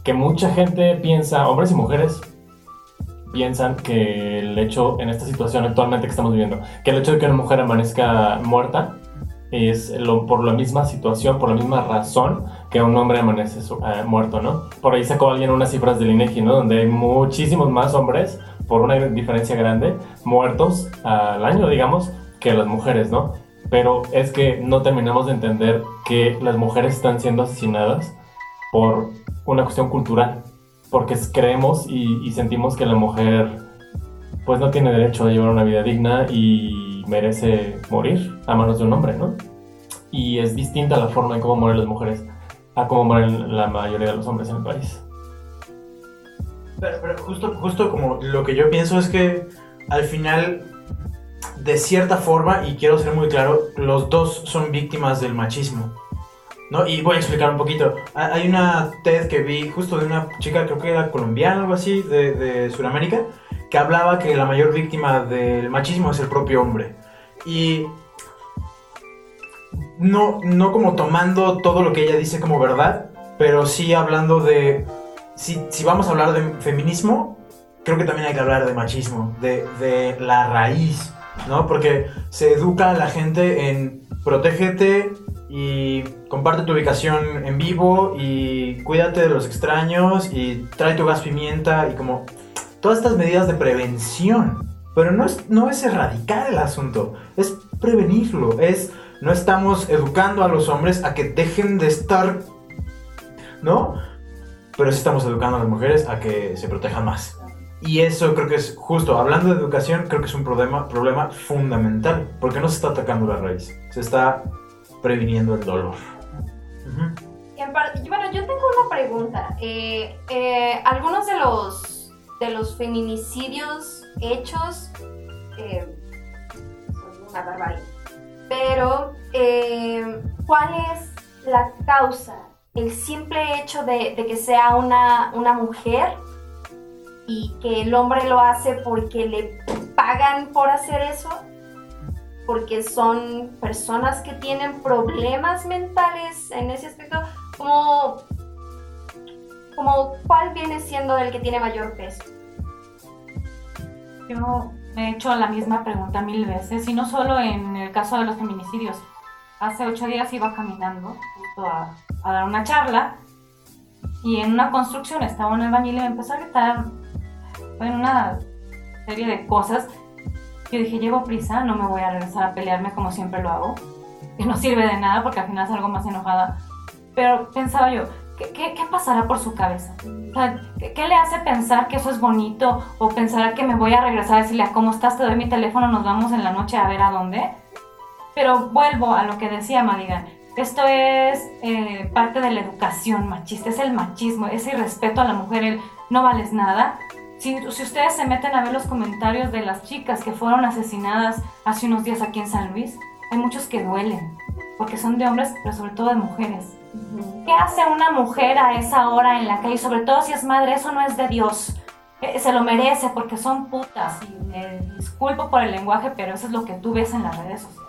que mucha gente piensa, hombres y mujeres, piensan que el hecho en esta situación actualmente que estamos viviendo, que el hecho de que una mujer amanezca muerta es por la misma situación, por la misma razón que un hombre amanece su- eh, muerto, ¿no? Por ahí sacó alguien unas cifras del INEGI, ¿no? Donde hay muchísimos más hombres, por una diferencia grande, muertos al año, digamos, que las mujeres, ¿no? Pero es que no terminamos de entender que las mujeres están siendo asesinadas por una cuestión cultural, porque creemos y, y sentimos que la mujer pues no tiene derecho a llevar una vida digna y merece morir a manos de un hombre, ¿no? Y es distinta la forma en cómo mueren las mujeres a cómo mueren la mayoría de los hombres en el país. Pero, pero justo, justo como lo que yo pienso es que al final, de cierta forma, y quiero ser muy claro, los dos son víctimas del machismo. ¿No? Y voy a explicar un poquito. Ha- Hay una TED que vi justo de una chica, creo que era colombiana o algo así, de, de Sudamérica, que hablaba que la mayor víctima del machismo es el propio hombre. Y no, no como tomando todo lo que ella dice como verdad, pero sí hablando de si, si vamos a hablar de feminismo, creo que también hay que hablar de machismo, de, de la raíz, ¿no? Porque se educa a la gente en protégete y comparte tu ubicación en vivo y cuídate de los extraños y trae tu gas pimienta y como todas estas medidas de prevención. Pero no es, no es erradicar el asunto, es prevenirlo, es no estamos educando a los hombres a que dejen de estar, ¿no? pero sí estamos educando a las mujeres a que se protejan más. Y eso creo que es justo, hablando de educación, creo que es un problema, problema fundamental, porque no se está atacando la raíz, se está previniendo el dolor. Bueno, yo tengo una pregunta. Eh, eh, algunos de los, de los feminicidios hechos eh, son una barbaridad. Pero, eh, ¿cuál es la causa? El simple hecho de, de que sea una, una mujer y que el hombre lo hace porque le pagan por hacer eso porque son personas que tienen problemas mentales en ese aspecto, como, como cuál viene siendo el que tiene mayor peso. Yo me he hecho la misma pregunta mil veces, y no solo en el caso de los feminicidios. Hace ocho días iba caminando justo a, a dar una charla y en una construcción estaba un albañil y me empezó a gritar bueno, una serie de cosas. Yo dije, llevo prisa, no me voy a regresar a pelearme como siempre lo hago, que no sirve de nada porque al final salgo más enojada. Pero pensaba yo, ¿qué, qué, qué pasará por su cabeza? ¿qué, qué le hace pensar que eso es bonito? ¿O pensará que me voy a regresar a decirle, "Ah, ¿cómo estás? Te doy mi teléfono, nos vamos en la noche a ver a dónde? Pero vuelvo a lo que decía Madigan. Esto es eh, parte de la educación machista, es el machismo, ese irrespeto a la mujer, el no vales nada. Si, si ustedes se meten a ver los comentarios de las chicas que fueron asesinadas hace unos días aquí en San Luis, hay muchos que duelen, porque son de hombres, pero sobre todo de mujeres. ¿Qué hace una mujer a esa hora en la calle? Sobre todo si es madre, eso no es de Dios. Eh, Se lo merece porque son putas. Y me disculpo por el lenguaje, pero eso es lo que tú ves en las redes sociales.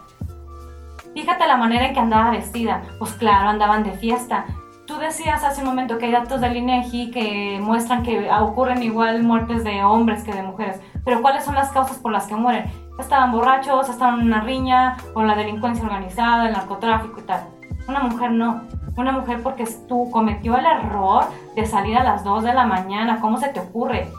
Fíjate la manera en que andaba vestida. Pues claro, andaban de fiesta. Tú decías hace un momento que hay datos del INEGI que muestran que ocurren igual muertes de hombres que de mujeres. Pero ¿cuáles son las causas por las que mueren? Estaban borrachos, estaban en una riña, o la delincuencia organizada, el narcotráfico y tal. Una mujer no. Una mujer porque tú cometió el error de salir a las 2 de la mañana. ¿Cómo se te ocurre?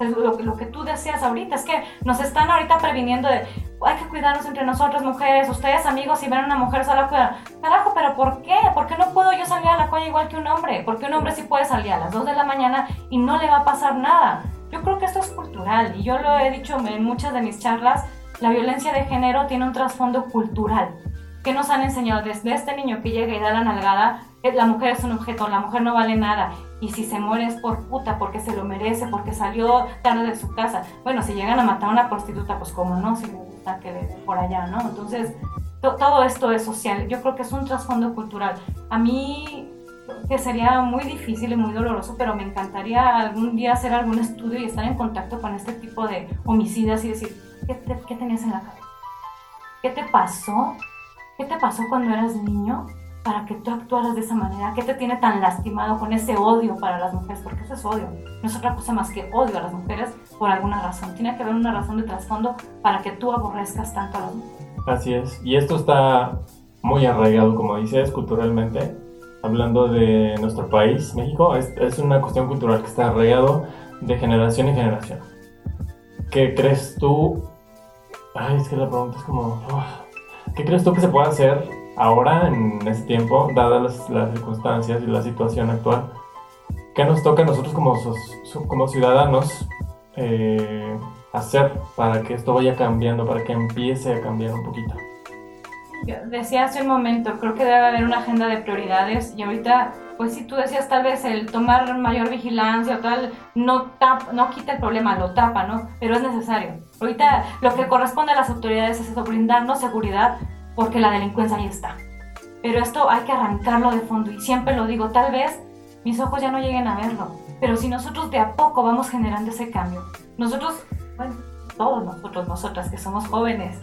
Lo, lo que tú decías ahorita es que nos están ahorita previniendo de, hay que cuidarnos entre nosotras mujeres, ustedes amigos si ven a una mujer sola cuidan. Carajo, pero ¿por qué? ¿Por qué no puedo yo salir a la calle igual que un hombre? Porque un hombre sí puede salir a las 2 de la mañana y no le va a pasar nada. Yo creo que esto es cultural y yo lo he dicho en muchas de mis charlas, la violencia de género tiene un trasfondo cultural. Que nos han enseñado desde este niño que llega y da la nalgada? Eh, La mujer es un objeto, la mujer no vale nada. Y si se muere es por puta, porque se lo merece, porque salió tarde de su casa. Bueno, si llegan a matar a una prostituta, pues como no, si le gusta que den por allá, ¿no? Entonces, to- todo esto es social. Yo creo que es un trasfondo cultural. A mí, que sería muy difícil y muy doloroso, pero me encantaría algún día hacer algún estudio y estar en contacto con este tipo de homicidas y decir, ¿qué, te- qué tenías en la cabeza? ¿Qué te pasó? ¿Qué te pasó cuando eras niño para que tú actuaras de esa manera? ¿Qué te tiene tan lastimado con ese odio para las mujeres? Porque eso es odio. No es otra cosa más que odio a las mujeres por alguna razón. Tiene que haber una razón de trasfondo para que tú aborrezcas tanto a las mujeres. Así es. Y esto está muy arraigado, como dices, culturalmente. Hablando de nuestro país, México, es, es una cuestión cultural que está arraigado de generación en generación. ¿Qué crees tú? Ay, es que la pregunta es como... uf. ¿Qué crees tú que se puede hacer ahora, en este tiempo, dadas las, las circunstancias y la situación actual? ¿Qué nos toca a nosotros como, ciudadanos eh, hacer para que esto vaya cambiando, para que empiece a cambiar un poquito? Yo decía hace un momento, creo que debe haber una agenda de prioridades y ahorita, pues si tú decías tal vez el tomar mayor vigilancia o tal, no, tap, no quita el problema, lo tapa, ¿no? Pero es necesario. Ahorita lo que corresponde a las autoridades es eso, brindarnos seguridad porque la delincuencia ahí está. Pero esto hay que arrancarlo de fondo y siempre lo digo, tal vez mis ojos ya no lleguen a verlo, pero si nosotros de a poco vamos generando ese cambio, nosotros, bueno, todos nosotros, nosotras que somos jóvenes,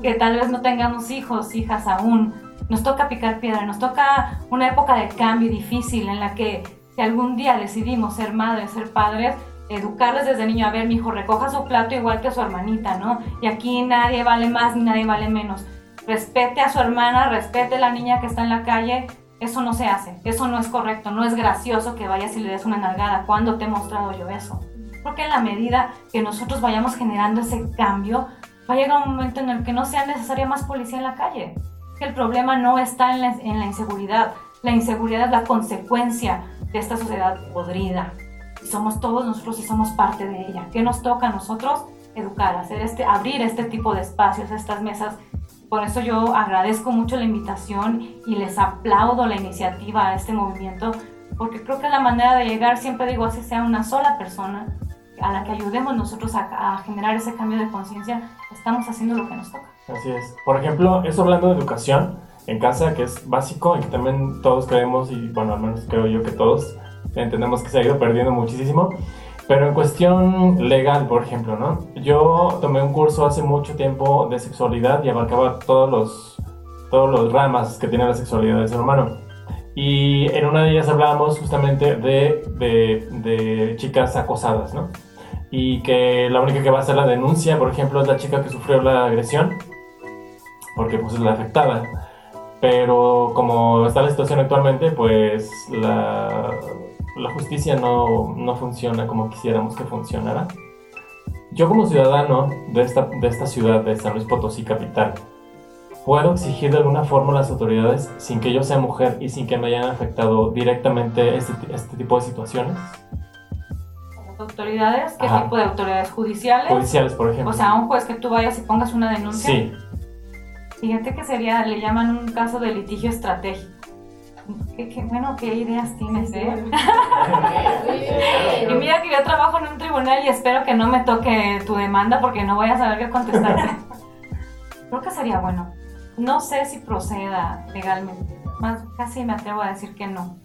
que tal vez no tengamos hijos, hijas aún. Nos toca picar piedra, nos toca una época de cambio difícil en la que si algún día decidimos ser madres, ser padres, educarles desde niño, a ver, mi hijo recoja su plato igual que su hermanita, ¿no? Y aquí nadie vale más ni nadie vale menos. Respete a su hermana, respete a la niña que está en la calle. Eso no se hace, eso no es correcto, no es gracioso que vayas y le des una nalgada. ¿Cuándo te he mostrado yo eso? Porque en la medida que nosotros vayamos generando ese cambio, va a llegar un momento en el que no sea necesaria más policía en la calle. El problema no está en la, en la inseguridad. La inseguridad es la consecuencia de esta sociedad podrida. Y somos todos nosotros y somos parte de ella. ¿Qué nos toca a nosotros? Educar, hacer este, abrir este tipo de espacios, estas mesas. Por eso yo agradezco mucho la invitación y les aplaudo la iniciativa a este movimiento, porque creo que la manera de llegar, siempre digo, así sea una sola persona, a la que ayudemos nosotros a generar ese cambio de conciencia, estamos haciendo lo que nos toca. Así es. Por ejemplo, eso hablando de educación en casa, que es básico y que también todos creemos, y bueno, al menos creo yo que todos entendemos que se ha ido perdiendo muchísimo. Pero en cuestión legal, por ejemplo, ¿no? Yo tomé un curso hace mucho tiempo de sexualidad y abarcaba todos los, todos los ramas que tiene la sexualidad del ser humano. Y en una de ellas hablábamos justamente de, de, de chicas acosadas, ¿no? Y que la única que va a hacer la denuncia, por ejemplo, es la chica que sufrió la agresión, porque pues es la afectada. Pero como está la situación actualmente, pues la, la justicia no, no funciona como quisiéramos que funcionara. Yo como ciudadano de esta, de esta ciudad, de San Luis Potosí capital, ¿puedo exigir de alguna forma a las autoridades sin que yo sea mujer y sin que me hayan afectado directamente este, este tipo de situaciones? Las autoridades, ¿qué Ajá. tipo de autoridades judiciales? Judiciales, por ejemplo. o sea, un juez que tú vayas y pongas una denuncia. sí, Fíjate que sería, le llaman un caso de litigio estratégico. Qué, qué bueno, qué ideas tienes, ¿eh? Y mira que yo trabajo en un tribunal y espero que no me toque tu demanda porque no voy a saber qué contestarte. Creo que sería bueno. No sé si proceda legalmente. Más casi me atrevo a decir que no.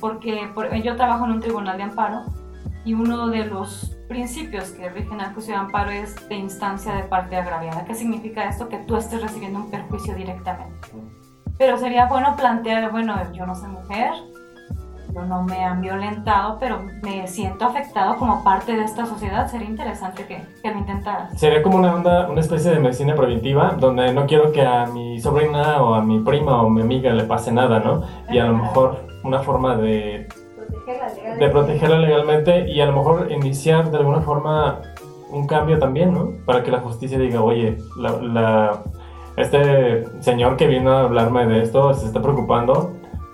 Porque por- yo trabajo en un tribunal de amparo y uno de los principios que rigen al juicio de amparo es de instancia de parte agraviada. ¿Qué significa esto? Que tú estés recibiendo un perjuicio directamente. Pero sería bueno plantear, bueno, yo no soy mujer, yo no me han violentado, pero me siento afectado como parte de esta sociedad. Sería interesante que, que lo intentaras. Sería como una onda, una especie de medicina preventiva, donde no quiero que a mi sobrina o a mi prima o mi amiga le pase nada, ¿no? Y a lo mejor una forma de, Protegerla legalmente. de protegerla legalmente y a lo mejor iniciar de alguna forma un cambio también, ¿no? Para que la justicia diga, oye, la, la- este señor que vino a hablarme de esto se está preocupando,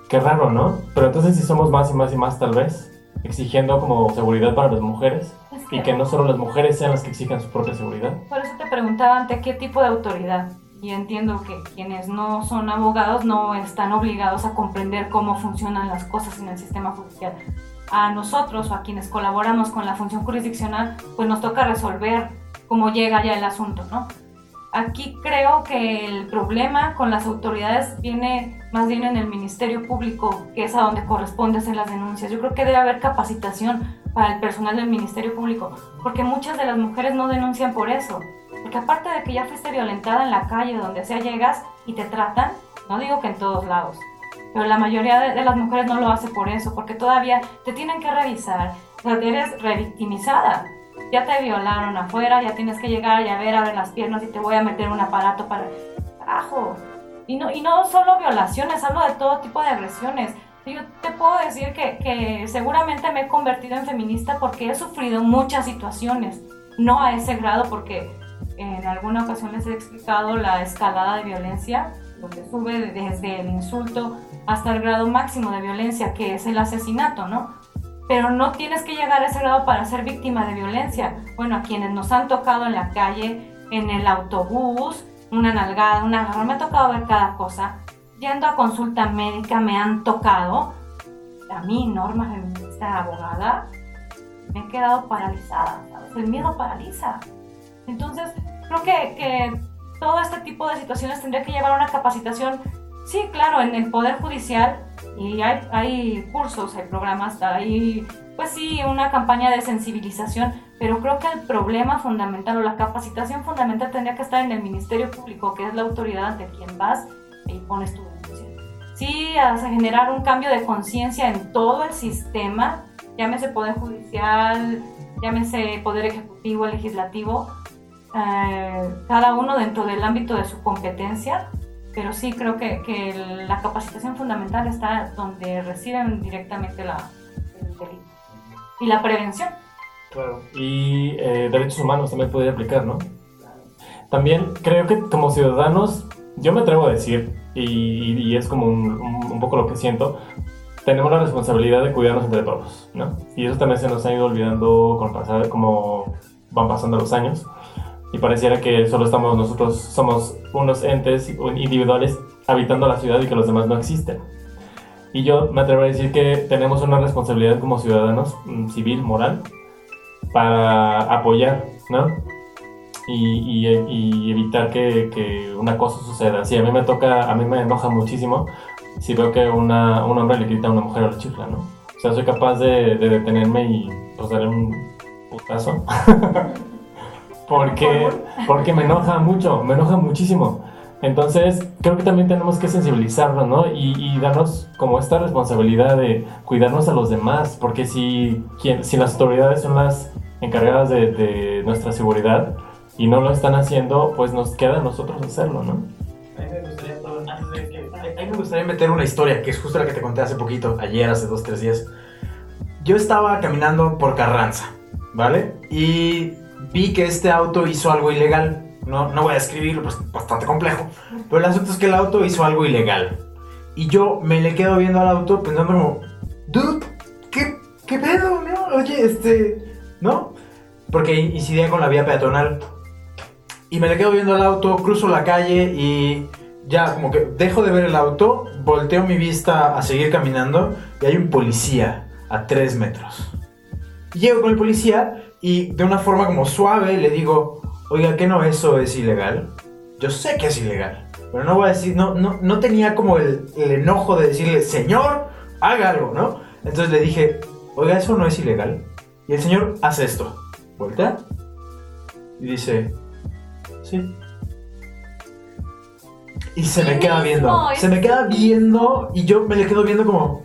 qué raro, ¿no? Pero entonces si somos más y más y más tal vez, exigiendo como seguridad para las mujeres Es y que no solo las mujeres sean las que exijan su propia seguridad. Por eso te preguntaba ante qué tipo de autoridad. Y entiendo que quienes no son abogados no están obligados a comprender cómo funcionan las cosas en el sistema judicial. A nosotros o a quienes colaboramos con la función jurisdiccional, pues nos toca resolver cómo llega ya el asunto, ¿no? Aquí creo que el problema con las autoridades viene más bien en el Ministerio Público, que es a donde corresponde hacer las denuncias. Yo creo que debe haber capacitación para el personal del Ministerio Público, porque muchas de las mujeres no denuncian por eso. Porque aparte de que ya fuiste violentada en la calle, donde sea llegas y te tratan, no digo que en todos lados, pero la mayoría de, de las mujeres no lo hace por eso, porque todavía te tienen que revisar, o sea, eres revictimizada. Ya te violaron afuera, ya tienes que llegar y a ver, abre las piernas y te voy a meter un aparato para... ¡Carajo! Y no, y no solo violaciones, hablo de todo tipo de agresiones. Yo te puedo decir que, que seguramente me he convertido en feminista porque he sufrido muchas situaciones, no a ese grado porque en alguna ocasión les he explicado la escalada de violencia, donde sube desde el insulto hasta el grado máximo de violencia, que es el asesinato, ¿no? Pero no tienes que llegar a ese grado para ser víctima de violencia. Bueno, a quienes nos han tocado en la calle, en el autobús, una nalgada, un agarrón, me ha tocado ver cada cosa. Yendo a consulta médica me han tocado. A mí, Norma feminista abogada, me he quedado paralizada, ¿sabes? El miedo paraliza. Entonces, creo que, que todo este tipo de situaciones tendría que llevar una capacitación, sí, claro, en el Poder Judicial, y hay, hay cursos, hay programas, hay, pues sí, una campaña de sensibilización, pero creo que el problema fundamental o la capacitación fundamental tendría que estar en el Ministerio Público, que es la autoridad ante quien vas y pones tu denuncia. Sí, a generar un cambio de conciencia en todo el sistema, llámese Poder Judicial, llámese Poder Ejecutivo, Legislativo, eh, cada uno dentro del ámbito de su competencia, pero sí creo que, la capacitación fundamental está donde reciben directamente la, el delito. Y la prevención. Claro. Y eh, derechos humanos también podría aplicar, ¿no? También creo que como ciudadanos, yo me atrevo a decir, y, y es como un, un- un poco lo que siento, tenemos la responsabilidad de cuidarnos entre todos, ¿no? Y eso también se nos ha ido olvidando con pasar, como van pasando los años. Y pareciera que solo estamos nosotros, somos unos entes individuales habitando la ciudad y que los demás no existen. Y yo me atrevo a decir que tenemos una responsabilidad como ciudadanos, mm, civil, moral, para apoyar, ¿no? Y, y- y evitar que, que una cosa suceda. Si a mí me toca, a mí me enoja muchísimo si veo que una, un hombre le grita a una mujer o le chifla, ¿no? O sea, soy capaz de, de detenerme y pues darle un putazo. porque, porque me enoja mucho, me enoja muchísimo. Entonces, creo que también tenemos que sensibilizarnos, ¿no? Y, y darnos como esta responsabilidad de cuidarnos a los demás, porque si, quien, si las autoridades son las encargadas de, de nuestra seguridad y no lo están haciendo, pues nos queda a nosotros hacerlo, ¿no? A mí me gustaría, a mí me gustaría meter una historia, que es justo la que te conté hace poquito, ayer, hace dos, tres días. Yo estaba caminando por Carranza, ¿vale? Y vi que este auto hizo algo ilegal. No, no voy a describirlo, pues es bastante complejo. Pero el asunto es que el auto hizo algo ilegal. Y yo me le quedo viendo al auto pensando como, dude, ¿qué, qué pedo, no? Oye, este, ¿no? Porque incidía con la vía peatonal. Y me le quedo viendo al auto, cruzo la calle y ya como que dejo de ver el auto, volteo mi vista a seguir caminando y hay un policía a tres metros. Llego con el policía y de una forma como suave le digo, oiga, ¿qué no eso es ilegal? Yo sé que es ilegal, pero no voy a decir, no, no, no tenía como el, el enojo de decirle, señor, haga algo, ¿no? Entonces le dije, oiga, eso no es ilegal. Y el señor hace esto, voltea y dice, sí. Y se me queda viendo, se me queda viendo y yo me le quedo viendo como...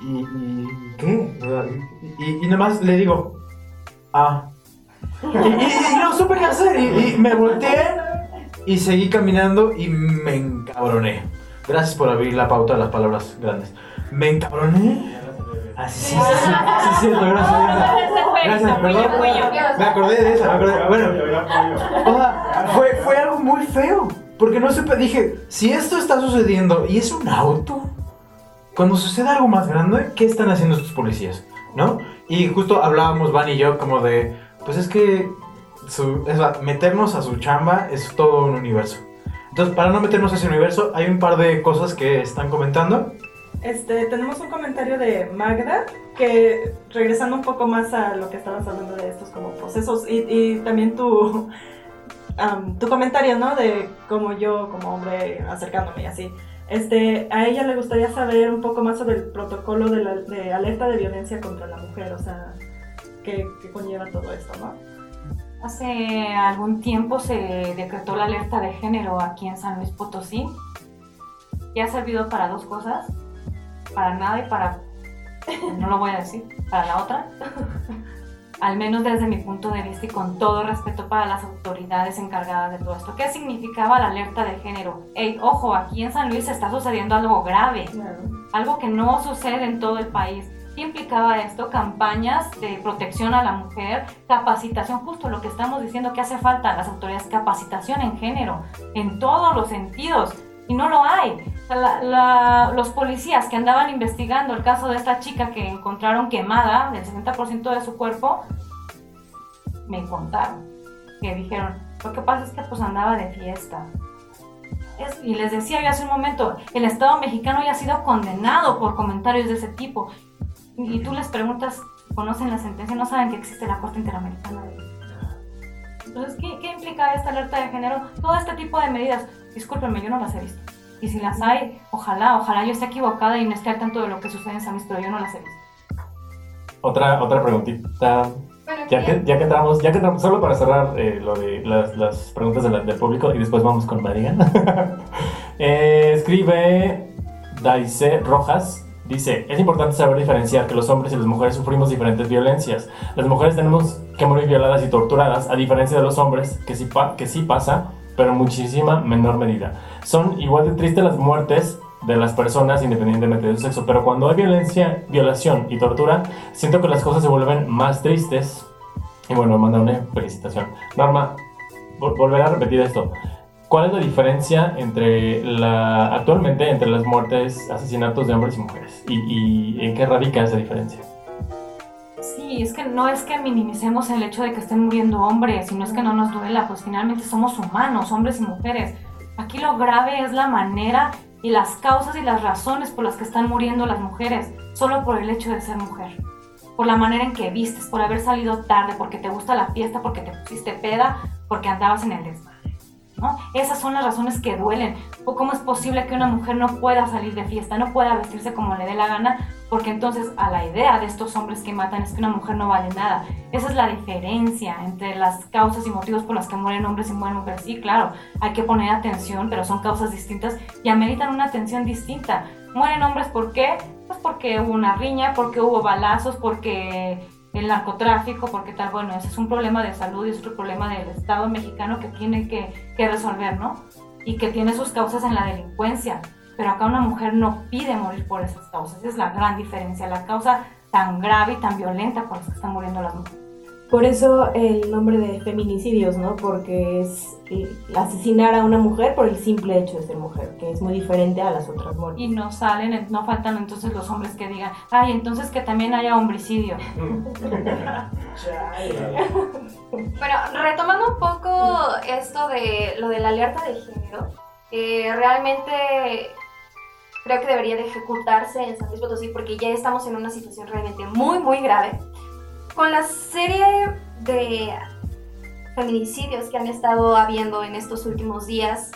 ¿Y, y qué? Y, y, y nada más le digo, ah. Y, y- y no supe qué hacer y, y me volteé y seguí caminando y me encabroné. Gracias por abrir la pauta de las palabras grandes. Me encabroné. Ah, sí, sí, sí, sí, sí, cierto, gracias. gracias. Perdón. Me acordé de esa, me acordé. Bueno, o sea, fue, fue algo muy feo. Porque no supe, dije, si esto está sucediendo y es un auto, cuando sucede algo más grande, ¿qué están haciendo estos policías? ¿No? Y justo hablábamos Van y yo como de, pues es que su- meternos a su chamba es todo un universo. Entonces, para no meternos a ese universo, hay un par de cosas que están comentando. Este, tenemos un comentario de Magda que regresando un poco más a lo que estabas hablando de estos como procesos y, también tu, am, tu comentario, ¿no? De cómo yo como hombre acercándome y así. Este, a ella le gustaría saber un poco más sobre el protocolo de, la, de alerta de violencia contra la mujer, o sea, qué, qué conlleva todo esto, ¿no? Hace algún tiempo se decretó la alerta de género aquí en San Luis Potosí. Y ha servido para dos cosas. Para nada y para... No lo voy a decir. Para la otra. Al menos desde mi punto de vista y con todo respeto para las autoridades encargadas de todo esto. ¿Qué significaba la alerta de género? Ey, ojo, aquí en San Luis está sucediendo algo grave algo que no sucede en todo el país. ¿Qué implicaba esto? Campañas de protección a la mujer, capacitación, justo lo que estamos diciendo que hace falta a las autoridades, capacitación en género, en todos los sentidos. Y no lo hay. La- la- los policías que andaban investigando el caso de esta chica que encontraron quemada, del 60% de su cuerpo, me contaron. Que dijeron, lo que pasa es que pues andaba de fiesta. Es- y les decía yo hace un momento, el Estado mexicano ya ha sido condenado por comentarios de ese tipo. Y tú les preguntas, ¿conocen la sentencia? No saben que existe la Corte Interamericana de Entonces, ¿qué, qué implica esta alerta de género? Todo este tipo de medidas, discúlpenme, yo no las he visto. Y si las hay, ojalá, ojalá yo esté equivocada y no esté al tanto de lo que sucede en San Luis, pero yo no las he visto. Otra, otra preguntita. Bueno, Ya que, ya que entramos, ya que entramos, solo para cerrar eh, lo de las, las preguntas de la- del público y después vamos con Marian. Eh, escribe Daise Rojas. Dice, es importante saber diferenciar que los hombres y las mujeres sufrimos diferentes violencias. Las mujeres tenemos que morir violadas y torturadas, a diferencia de los hombres, que sí, pa- que sí pasa, pero muchísima menor medida. Son igual de tristes las muertes de las personas independientemente de su sexo, pero cuando hay violencia, violación y tortura, siento que las cosas se vuelven más tristes. Y bueno, manda una felicitación. Norma, vol- volver a repetir esto. ¿Cuál es la diferencia entre la actualmente entre las muertes, asesinatos de hombres y mujeres? ¿Y, y en qué radica esa diferencia? Sí, es que no es que minimicemos el hecho de que estén muriendo hombres, sino es que no nos duela, pues finalmente somos humanos, hombres y mujeres. Aquí lo grave es la manera y las causas y las razones por las que están muriendo las mujeres, solo por el hecho de ser mujer. Por la manera en que vistes, por haber salido tarde, porque te gusta la fiesta, porque te pusiste peda, porque andabas en el desmadre. Esas son las razones que duelen. ¿O cómo es posible que una mujer no pueda salir de fiesta, no pueda vestirse como le dé la gana? Porque entonces a la idea de estos hombres que matan es que una mujer no vale nada. Esa es la diferencia entre las causas y motivos por las que mueren hombres y mueren mujeres. Sí, claro, hay que poner atención, pero son causas distintas y ameritan una atención distinta. Mueren hombres ¿por qué? Pues porque hubo una riña, porque hubo balazos, porque el narcotráfico, porque tal, bueno, ese es un problema de salud y es otro problema del Estado mexicano que tiene que, que resolver, ¿no? Y que tiene sus causas en la delincuencia. Pero acá una mujer no pide morir por esas causas. Esa es la gran diferencia, la causa tan grave y tan violenta por las que están muriendo las mujeres. Por eso el nombre de feminicidios, ¿no? Porque es asesinar a una mujer por el simple hecho de ser mujer, que es muy diferente a las otras muertes. Y no salen, no faltan entonces los hombres que digan, ay, entonces que también haya homicidio. Bueno, retomando un poco esto de lo de la alerta de género, eh, realmente creo que debería de ejecutarse en San Luis Potosí porque ya estamos en una situación realmente muy, muy grave. Con la serie de feminicidios que han estado habiendo en estos últimos días,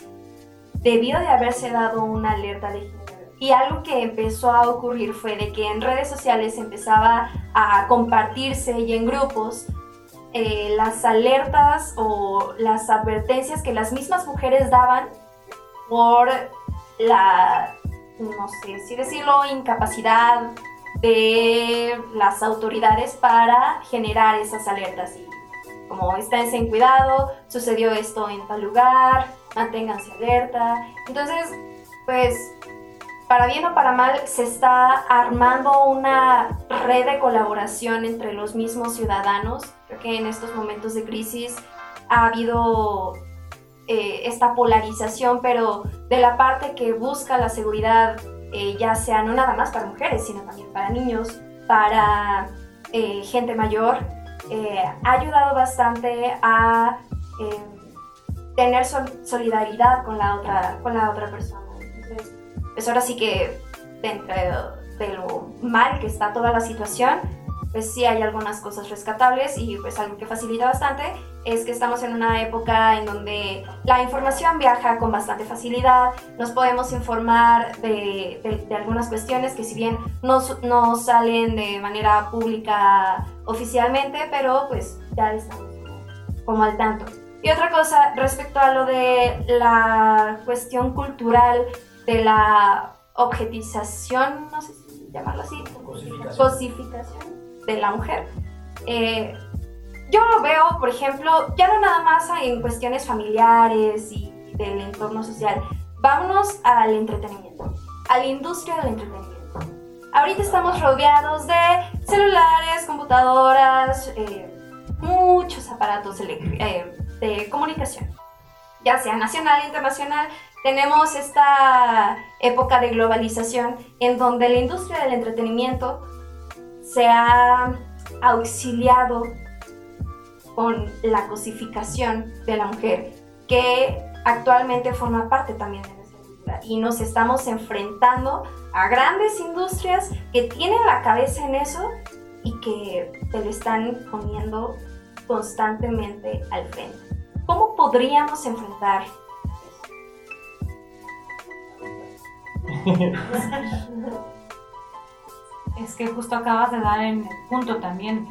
debió de haberse dado una alerta de género. Y algo que empezó a ocurrir fue de que en redes sociales empezaba a compartirse y en grupos eh, las alertas o las advertencias que las mismas mujeres daban por la, no sé si decirlo, incapacidad de las autoridades para generar esas alertas. Y como esténse en cuidado, sucedió esto en tal lugar, manténganse alerta. Entonces, pues para bien o para mal, se está armando una red de colaboración entre los mismos ciudadanos. Creo que en estos momentos de crisis ha habido eh, esta polarización, pero de la parte que busca la seguridad, eh, ya sea no nada más para mujeres, sino también para niños, para eh, gente mayor, ha ayudado bastante a tener solidaridad con la otra, con la otra persona. Entonces, pues ahora sí que dentro de lo mal que está toda la situación, pues sí hay algunas cosas rescatables y pues algo que facilita bastante es que estamos en una época en donde la información viaja con bastante facilidad, nos podemos informar de, de, algunas cuestiones que si bien no, no, salen de manera pública oficialmente, pero pues ya estamos como al tanto. Y otra cosa respecto a lo de la cuestión cultural de la objetización, no sé si llamarlo así, cosificación, de la mujer. Eh, yo lo veo, por ejemplo, ya no nada más en cuestiones familiares y del entorno social. Vámonos al entretenimiento, a la industria del entretenimiento. Ahorita estamos rodeados de celulares, computadoras, eh, muchos aparatos eh, de comunicación, ya sea nacional e internacional. Tenemos esta época de globalización en donde la industria del entretenimiento se ha auxiliado con la cosificación de la mujer, que actualmente forma parte también de nuestra cultura. Y nos estamos enfrentando a grandes industrias que tienen la cabeza en eso y que te lo están poniendo constantemente al frente. ¿Cómo podríamos enfrentar eso? es que justo acabas de dar en el punto también.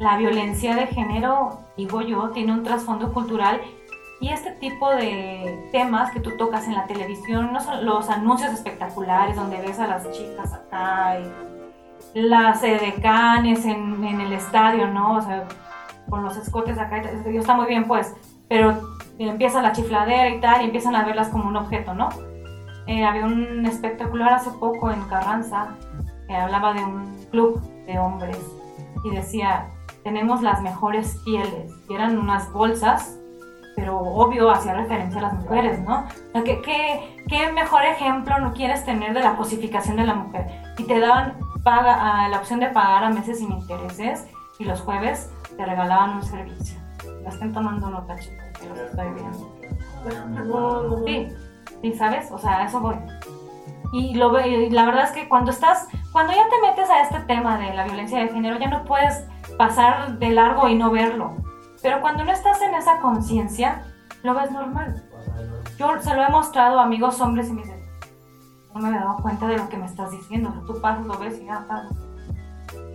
La violencia de género, digo yo, tiene un trasfondo cultural y este tipo de temas que tú tocas en la televisión, no son los anuncios espectaculares donde ves a las chicas acá y las edecanes en, en el estadio, ¿no? O sea, con los escotes acá, está muy bien pues, pero empieza la chifladera y tal y empiezan a verlas como un objeto, ¿no? Eh, había un espectacular hace poco en Carranza hablaba de un club de hombres y decía, tenemos las mejores pieles. Y eran unas bolsas, pero obvio hacía referencia a las mujeres, ¿no? ¿qué, qué, mejor ejemplo no quieres tener de la cosificación de la mujer? Y te daban paga, la opción de pagar a meses sin intereses y los jueves te regalaban un servicio. La tomando nota, chicos, que los estoy viendo. Sí, sí, ¿sabes? O sea, eso voy. Y, lo, y la verdad es que cuando estás, cuando ya te metes a este tema de la violencia de género, ya no puedes pasar de largo y no verlo. Pero cuando no estás en esa conciencia, lo ves normal. Yo se lo he mostrado a amigos hombres y me dicen, no me he dado cuenta de lo que me estás diciendo. tú pasas, lo ves y ya pasa.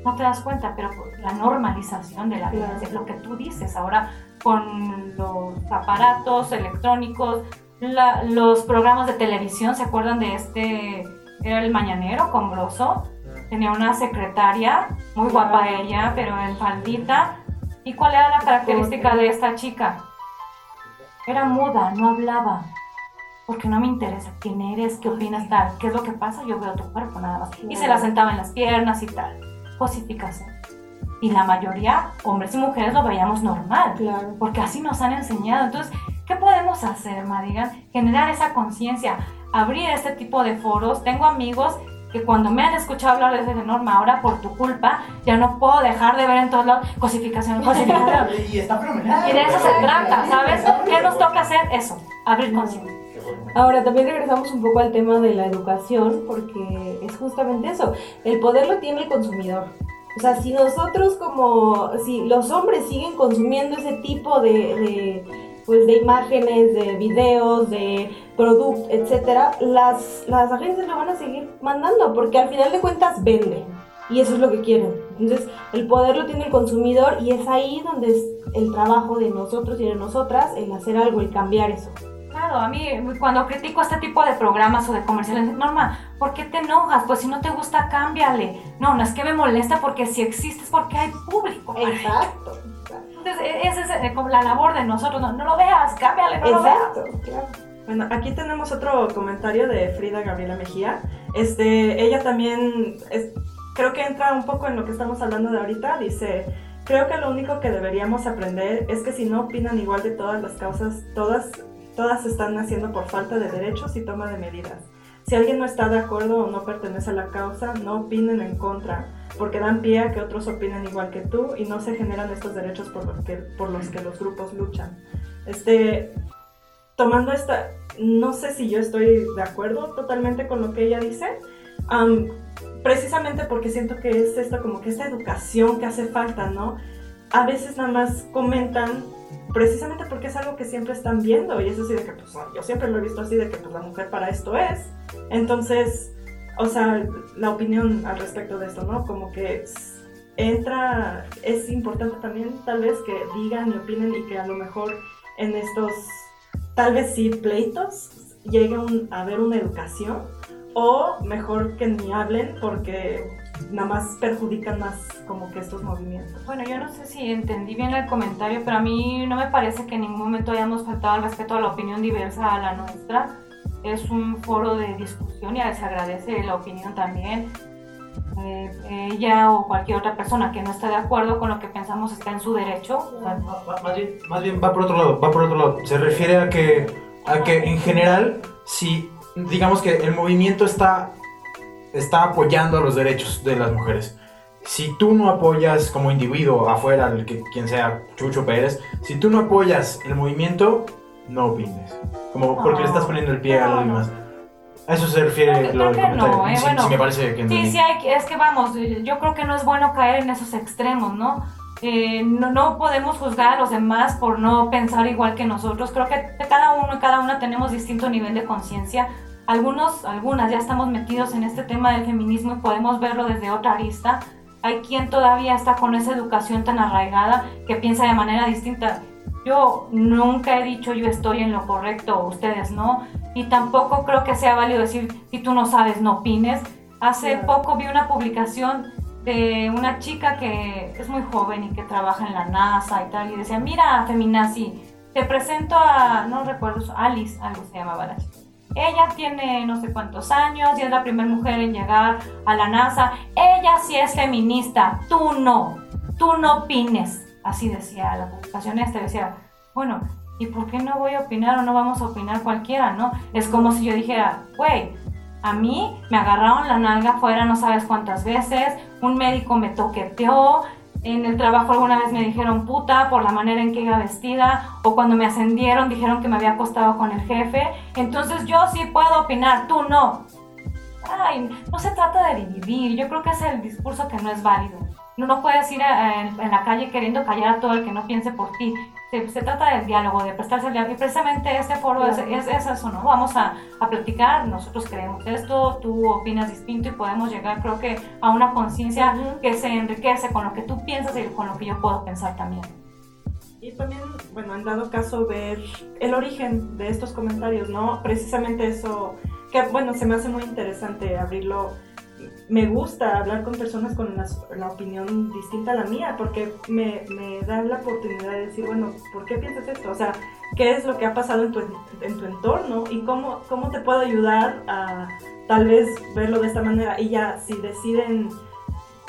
No te das cuenta, pero la normalización de la violencia, lo que tú dices ahora con los aparatos electrónicos, los programas de televisión, ¿se acuerdan de este? Era el mañanero con Grosso. Tenía una secretaria, muy guapa ella, pero en faldita. ¿Y cuál era la característica de esta chica? Era muda, no hablaba. Porque no me interesa quién eres, qué opinas, tal. ¿Qué es lo que pasa? Yo veo tu cuerpo nada más. Y se la sentaba en las piernas y tal. Cosificación. Y la mayoría, hombres y mujeres, lo veíamos normal. Porque así nos han enseñado. Entonces, ¿Qué podemos hacer, Madigan? Generar esa conciencia, abrir este tipo de foros. Tengo amigos que cuando me han escuchado hablar de ese norma, ahora por tu culpa, ya no puedo dejar de ver en todos lados cosificación, cosificación. y está fenomenal. Y de eso se trata, ¿sabes? ¿Qué nos toca hacer? Eso, abrir conciencia. Ahora, también regresamos un poco al tema de la educación, porque es justamente eso. El poder lo tiene el consumidor. O sea, si nosotros como, si los hombres siguen consumiendo ese tipo de pues de imágenes, de videos, de productos, etcétera, las, las agencias lo van a seguir mandando porque al final de cuentas venden y eso es lo que quieren. Entonces, el poder lo tiene el consumidor y es ahí donde es el trabajo de nosotros y de nosotras el hacer algo, el cambiar eso. Claro, a mí cuando critico este tipo de programas o de comerciales, Norma, ¿por qué te enojas? Pues si no te gusta, cámbiale. No, no es que me molesta porque si existes porque hay público. Exacto. Entonces, e-, esa es eh, como la labor de nosotros. No, lo veas, cámbiale, no lo veas. Bueno, aquí tenemos otro comentario de Frida Gabriela Mejía. Este, ella también es- creo que entra un poco en lo que estamos hablando de ahorita. Dice, creo que lo único que deberíamos aprender es que si no opinan igual de todas las causas, todas, todas están haciendo por falta de derechos y toma de medidas. Si alguien no está de acuerdo o no pertenece a la causa, no opinen en contra, porque dan pie a que otros opinen igual que tú y no se generan estos derechos por los que, por los, que los grupos luchan. Este, tomando esta, no sé si yo estoy de acuerdo totalmente con lo que ella dice, am, precisamente porque siento que es esta como que esta educación que hace falta, ¿no? A veces nada más comentan precisamente porque es algo que siempre están viendo y es así de que pues yo siempre lo he visto así de que pues la mujer para esto es. Entonces, o sea, la opinión al respecto de esto, ¿no? Como que entra, es importante también tal vez que digan y opinen y que a lo mejor en estos, tal vez sí, pleitos, llegue un- a haber una educación o mejor que ni hablen porque nada más perjudican más como que estos movimientos. Bueno, yo no sé si entendí bien el comentario, pero a mí no me parece que en ningún momento hayamos faltado al respeto a la opinión diversa a la nuestra. Es un foro de discusión y se agradece la opinión también. Eh, ella o cualquier otra persona que no esté de acuerdo con lo que pensamos está en su derecho. Más bien, más bien va por otro lado, va por otro lado. Se refiere a que, a que en general, si digamos que el movimiento está, está apoyando los derechos de las mujeres. Si tú no apoyas como individuo afuera, el que, quien sea Chucho Pérez, si tú no apoyas el movimiento, no opines. Como porque le estás poniendo el pie a No, los no. demás. A eso se refiere lo del comentario. no, eh, Sí, bueno, sí me parece que Sí, entendí. sí, hay, es que vamos, yo creo que no es bueno caer en esos extremos, ¿no? Eh, no, no podemos juzgar a los demás por no pensar igual que nosotros. Creo que cada uno y cada una tenemos distinto nivel de conciencia. Algunos, algunas ya estamos metidos en este tema del feminismo y podemos verlo desde otra arista. Hay quien todavía está con esa educación tan arraigada que piensa de manera distinta. Yo nunca he dicho yo estoy en lo correcto, ustedes no. Y tampoco creo que sea válido decir si tú no sabes, no opines. Hace Claro. poco vi una publicación de una chica que es muy joven y que trabaja en la NASA y tal, y decía, mira, feminazi, te presento a, no recuerdo, Alice, algo se llamaba la chica. Ella tiene no sé cuántos años y es la primera mujer en llegar a la NASA. Ella sí es feminista, tú no, tú no opines. Así decía la publicación esta, decía, bueno, ¿y por qué no voy a opinar o no vamos a opinar cualquiera, no? Es como si yo dijera, güey, a mí me agarraron la nalga afuera no sabes cuántas veces, un médico me toqueteó, en el trabajo alguna vez me dijeron puta por la manera en que iba vestida, o cuando me ascendieron dijeron que me había acostado con el jefe, entonces yo sí puedo opinar, tú no. Ay, no se trata de dividir, yo creo que es el discurso que no es válido. No, puedes ir a- en, en la calle queriendo callar a todo el que no piense por ti. Se, se trata del diálogo, de prestarse el diálogo. Y precisamente este foro es, es- es eso, ¿no? Vamos a, a platicar, nosotros creemos esto, tú opinas distinto y podemos llegar, creo que, a una conciencia Ujú. que se enriquece con lo que tú piensas y con lo que yo puedo pensar también. Y también, bueno, en dado caso, ver el origen de estos comentarios, ¿no? Precisamente eso, que bueno, se me hace muy interesante abrirlo. Me gusta hablar con personas con la, opinión distinta a la mía, porque me, me da la oportunidad de decir, bueno, ¿por qué piensas esto? O sea, ¿qué es lo que ha pasado en tu, en tu entorno? ¿Y cómo, cómo te puedo ayudar a tal vez verlo de esta manera? Y ya, si deciden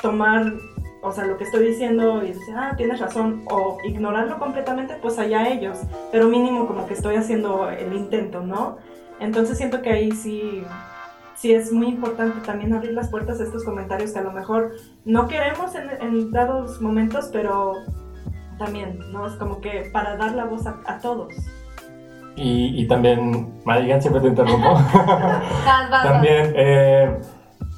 tomar o sea, lo que estoy diciendo y decir, ah, tienes razón, o ignorarlo completamente, pues allá ellos, pero mínimo como que estoy haciendo el intento, ¿no? Entonces siento que ahí sí, sí es muy importante también abrir las puertas a estos comentarios que a lo mejor no queremos en, en dados momentos, pero también, ¿no? Es como que para dar la voz a, a todos. Y, y también, Marigan, siempre te interrumpo. También, eh,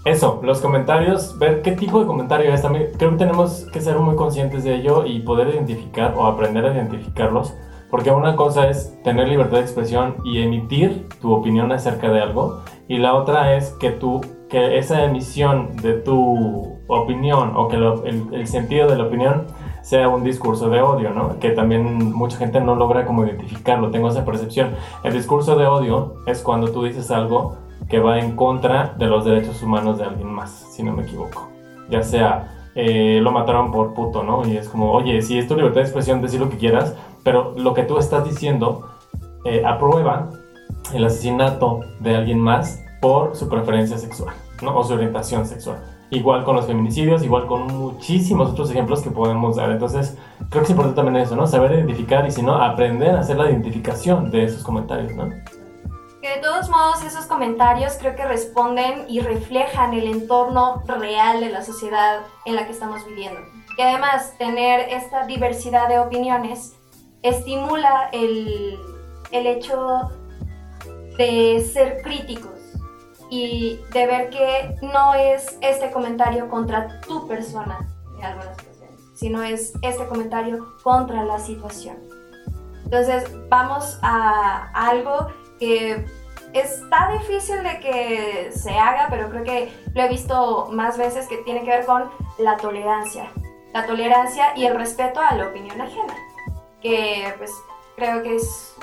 eso, los comentarios, ver qué tipo de comentario es. También creo que tenemos que ser muy conscientes de ello y poder identificar o aprender a identificarlos. Porque una cosa es tener libertad de expresión y emitir tu opinión acerca de algo. Y la otra es que tú, que esa emisión de tu opinión o que lo- el, el sentido de la opinión sea un discurso de odio, ¿no? Que también mucha gente no logra como identificarlo, tengo esa percepción. El discurso de odio es cuando tú dices algo que va en contra de los derechos humanos de alguien más, si no me equivoco. Ya sea, eh, lo mataron por puto, ¿no? Y es como, oye, si es tu libertad de expresión, decir lo que quieras, pero lo que tú estás diciendo eh, aprueba el asesinato de alguien más por su preferencia sexual, ¿no? O su orientación sexual. Igual con los feminicidios, igual con muchísimos otros ejemplos que podemos dar. Entonces, creo que es importante también eso, ¿no? Saber identificar y si no, aprender a hacer la identificación de esos comentarios, ¿no? Que de todos modos esos comentarios creo que responden y reflejan el entorno real de la sociedad en la que estamos viviendo. Y además tener esta diversidad de opiniones estimula el, el hecho de ser críticos y de ver que no es este comentario contra tu persona en algunas ocasiones, sino es este comentario contra la situación. Entonces vamos a algo que está difícil de que se haga, pero creo que lo he visto más veces que tiene que ver con la tolerancia. La tolerancia y el respeto a la opinión ajena, que pues creo que es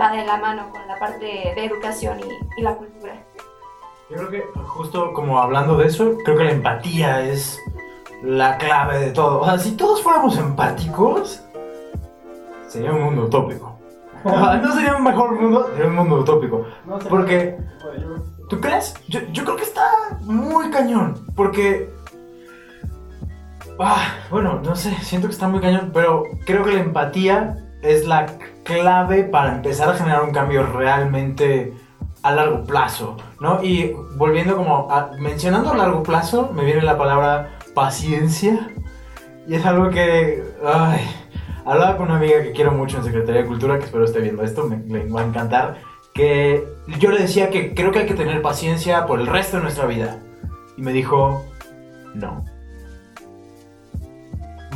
va de la mano con la parte de educación y, la cultura. Yo creo que justo como hablando de eso, creo que la empatía es la clave de todo. O sea, si todos fuéramos empáticos, sería un mundo utópico. no sería un mejor mundo, sería un mundo utópico. Porque, ¿tú crees? Yo, yo creo que está muy cañón. Porque, ah, bueno, no sé, siento que está muy cañón, pero creo que la empatía es la clave para empezar a generar un cambio realmente a largo plazo, ¿no? Y volviendo como mencionando a largo plazo, me viene la palabra paciencia y es algo que, ay, hablaba con una amiga que quiero mucho en Secretaría de Cultura, que espero esté viendo esto, me va a encantar, que yo le decía que creo que hay que tener paciencia por el resto de nuestra vida. Y me dijo, no.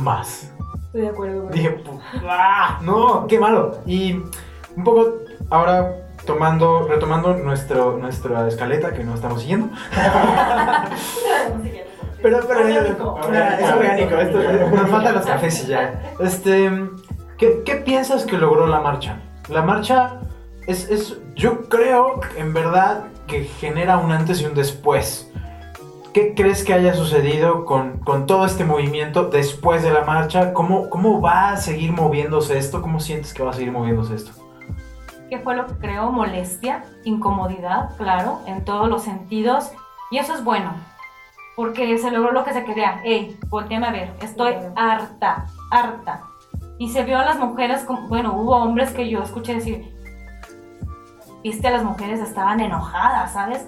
Más. Estoy de acuerdo. Dije, ¡ah! No, qué malo. Y un poco ahora tomando, retomando nuestro, nuestra escaleta que no estamos siguiendo. pero, pero es orgánico, esto, nos faltan los cafés y ya. Este, ¿qué, ¿qué, piensas que logró la marcha? La marcha es, es, yo creo en verdad que genera un antes y un después. ¿Qué crees que haya sucedido con, con, todo este movimiento después de la marcha? ¿Cómo, ¿Cómo va a seguir moviéndose esto? ¿Cómo sientes que va a seguir moviéndose esto? ¿Qué fue lo que creó? Molestia, incomodidad, claro, en todos los sentidos. Y eso es bueno, porque se logró lo que se quería. Ey, volteame a ver, estoy harta, harta. Y se vio a las mujeres, como, bueno, hubo hombres que yo escuché decir, viste, a las mujeres estaban enojadas, ¿sabes?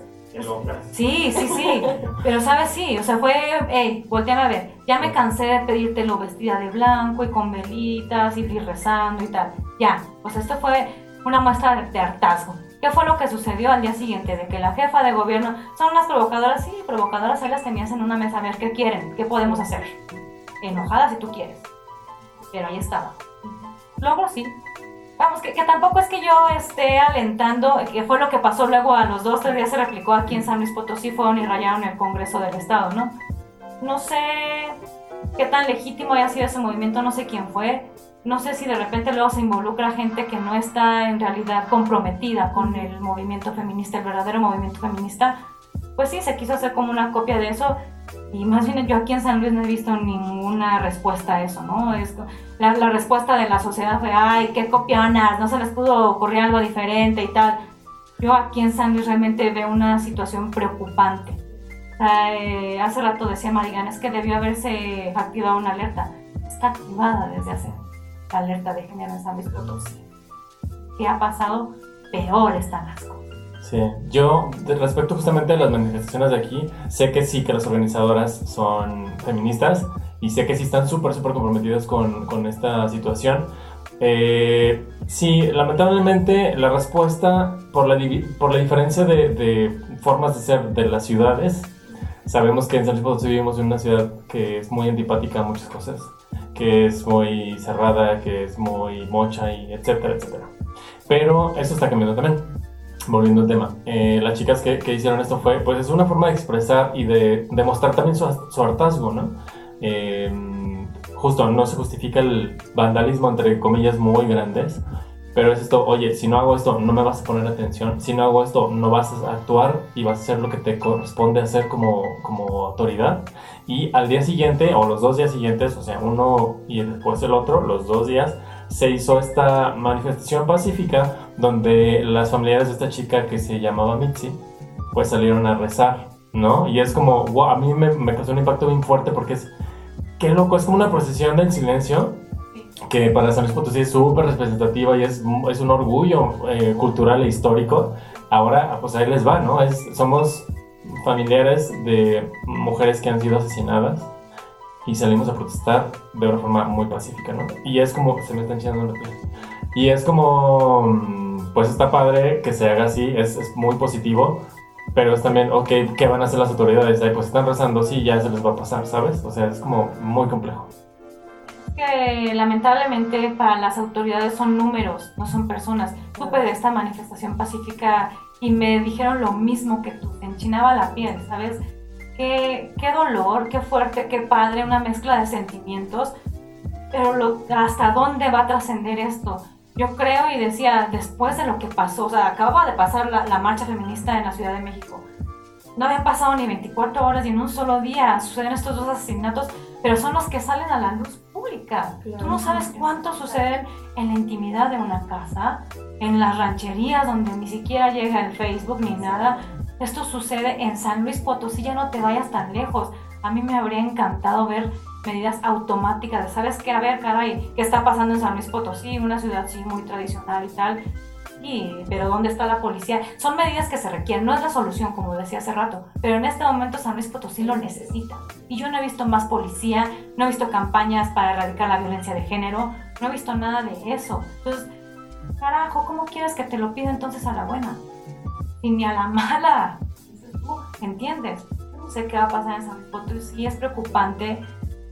Sí, sí, sí. Pero sabes, sí, o sea, fue, hey, volteame a ver, ya me cansé de pedírtelo vestida de blanco y con velitas y rezando y tal. Ya, pues esto fue una muestra de, hartazgo. ¿Qué fue lo que sucedió al día siguiente? De que la jefa de gobierno, son unas provocadoras, sí, provocadoras, ahí las tenías en una mesa a ver qué quieren, qué podemos hacer. Enojadas si tú quieres. Pero ahí estaba. Luego sí, Vamos, que, tampoco es que yo esté alentando, que fue lo que pasó luego a los dos, tres días se replicó aquí en San Luis Potosí, fueron y rayaron el Congreso del Estado, ¿no? No sé qué tan legítimo haya sido ese movimiento, no sé quién fue, no sé si de repente luego se involucra gente que no está en realidad comprometida con el movimiento feminista, el verdadero movimiento feminista, pues sí, se quiso hacer como una copia de eso y más bien yo aquí en San Luis no he visto ninguna respuesta a eso, ¿no? Es, la, la, respuesta de la sociedad fue, ay, qué copionas, no se les pudo ocurrir algo diferente y tal. Yo aquí en San Luis realmente veo una situación preocupante. Eh, hace rato decía Marigan, es que debió haberse activado una alerta. Está activada desde hace la alerta de género en San Luis Potosí. ¿Qué ha pasado? Peor están las cosas. Sí, yo respecto justamente a las manifestaciones de aquí, sé que sí que las organizadoras son feministas y sé que sí están súper, súper comprometidas con, con, esta situación. Eh, sí, lamentablemente la respuesta por la, por la diferencia de, de, formas de ser de las ciudades, sabemos que en San Luis Potosí vivimos en una ciudad que es muy antipática a muchas cosas, que es muy cerrada, que es muy mocha y etcétera, etcétera. Pero eso está cambiando también volviendo al tema, eh, las chicas que, que, hicieron esto fue, pues es una forma de expresar y de demostrar también su, su hartazgo, ¿no? Eh, justo, no se justifica el vandalismo, entre comillas, muy grandes, pero es esto, oye, si no hago esto, no me vas a poner atención, si no hago esto, no vas a actuar y vas a hacer lo que te corresponde hacer como, como autoridad. Y al día siguiente, o los dos días siguientes, o sea, uno y después el otro, los dos días, se hizo esta manifestación pacífica donde las familiares de esta chica que se llamaba Mitzi, pues salieron a rezar, ¿no? Y es como, wow, a mí me, me causó un impacto bien fuerte porque es, qué loco, es como una procesión del silencio que para San Luis Potosí es súper representativa y es, es un orgullo eh, cultural e histórico. Ahora, pues ahí les va, ¿no? Es, somos familiares de mujeres que han sido asesinadas y salimos a protestar de una forma muy pacífica, ¿no? Y es como, se me están echando la piel. Y es como, mm, pues está padre que se haga así, es, es muy positivo, pero es también, ok, ¿qué van a hacer las autoridades? Ay, pues están rezando, sí, ya se les va a pasar, ¿sabes? O sea, es como muy complejo. Que lamentablemente para las autoridades son números, no son personas. Supe de esta manifestación pacífica y me dijeron lo mismo que tú, te enchinaba la piel, ¿sabes? qué, qué dolor, qué fuerte, qué padre, una mezcla de sentimientos. Pero lo, hasta dónde va a trascender esto. Yo creo y decía, después de lo que pasó, o sea, acaba de pasar la, la, marcha feminista en la Ciudad de México. No había pasado ni 24 horas y en un solo día suceden estos dos asesinatos, pero son los que salen a la luz pública. Claro. Tú no sabes cuántos suceden en la intimidad de una casa, en las rancherías donde ni siquiera llega el Facebook ni nada. Esto sucede en San Luis Potosí, ya no te vayas tan lejos. A mí me habría encantado ver medidas automáticas ¿sabes qué? A ver, caray, ¿qué está pasando en San Luis Potosí? Una ciudad sí muy tradicional y tal. Y, pero ¿dónde está la policía? Son medidas que se requieren, no es la solución, como decía hace rato, pero en este momento San Luis Potosí lo necesita. Y yo no he visto más policía, no he visto campañas para erradicar la violencia de género, no he visto nada de eso. Entonces, carajo, ¿cómo quieres que te lo pida entonces a la buena? y ni a la mala. ¿Entiendes? No sé qué va a pasar en San Potosí, es preocupante.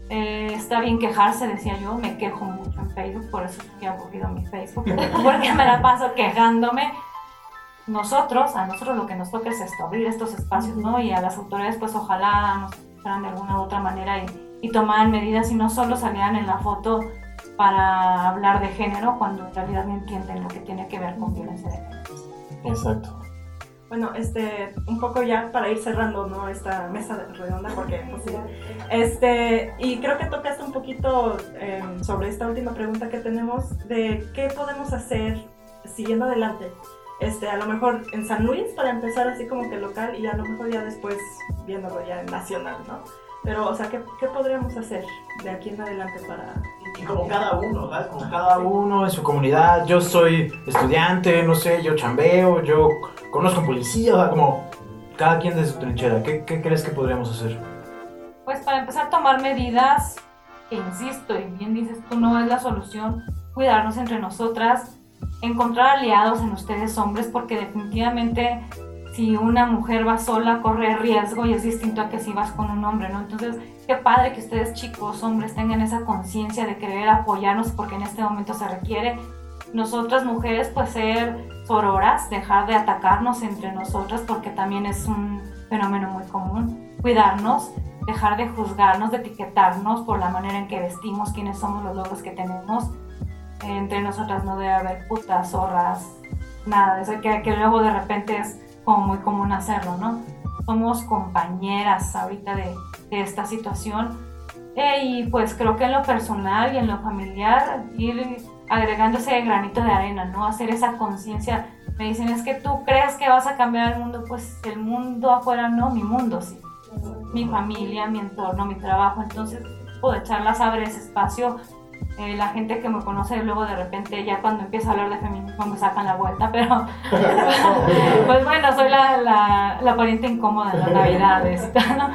Eh, está bien quejarse, decía yo, me quejo mucho en Facebook, por eso he aburrido mi Facebook, porque me la paso quejándome. Nosotros, a nosotros lo que nos toca es esto, abrir estos espacios, ¿no? Y a las autoridades, pues ojalá nos fueran de alguna u otra manera y, y tomaran medidas y no solo salieran en la foto para hablar de género cuando en realidad no entienden lo que tiene que ver con violencia de género. Exacto. Bueno, este, un poco ya para ir cerrando, ¿no? Esta mesa redonda, porque, pues, este, y creo que tocaste un poquito eh, sobre esta última pregunta que tenemos de qué podemos hacer siguiendo adelante. Este, a lo mejor en San Luis para empezar así como que local y a lo mejor ya después viéndolo ya en nacional, ¿no? Pero, o sea, ¿qué, qué podríamos hacer de aquí en adelante para y como cada uno, ¿sabes? Como cada uno en su comunidad. Yo soy estudiante, no sé, yo chambeo, yo conozco policía, o sea, como cada quien de su trinchera. ¿Qué, ¿Qué, crees que podríamos hacer? Pues para empezar a tomar medidas, que insisto, y bien dices tú, no es la solución, cuidarnos entre nosotras, encontrar aliados en ustedes hombres, porque definitivamente si una mujer va sola corre riesgo y es distinto a que si vas con un hombre, ¿no? Entonces, qué padre que ustedes chicos, hombres, tengan esa conciencia de querer apoyarnos porque en este momento se requiere. Nosotras mujeres, pues ser sororas, dejar de atacarnos entre nosotras porque también es un fenómeno muy común. Cuidarnos, dejar de juzgarnos, de etiquetarnos por la manera en que vestimos, quiénes somos los logros que tenemos. Entre nosotras no debe haber putas, zorras, nada de eso, que, que luego de repente es como muy común hacerlo, ¿no? Somos compañeras ahorita de, de esta situación eh, y pues creo que en lo personal y en lo familiar ir agregando ese granito de arena, ¿no? Hacer esa conciencia. Me dicen, es que tú crees que vas a cambiar el mundo, pues el mundo afuera no, mi mundo sí. Mi familia, mi entorno, mi trabajo. Entonces, puedo echarlas abre ese espacio eh, la gente que me conoce luego de repente ya cuando empiezo a hablar de feminismo me sacan la vuelta, pero pues bueno, soy la, la, la pariente incómoda en las navidades ¿no?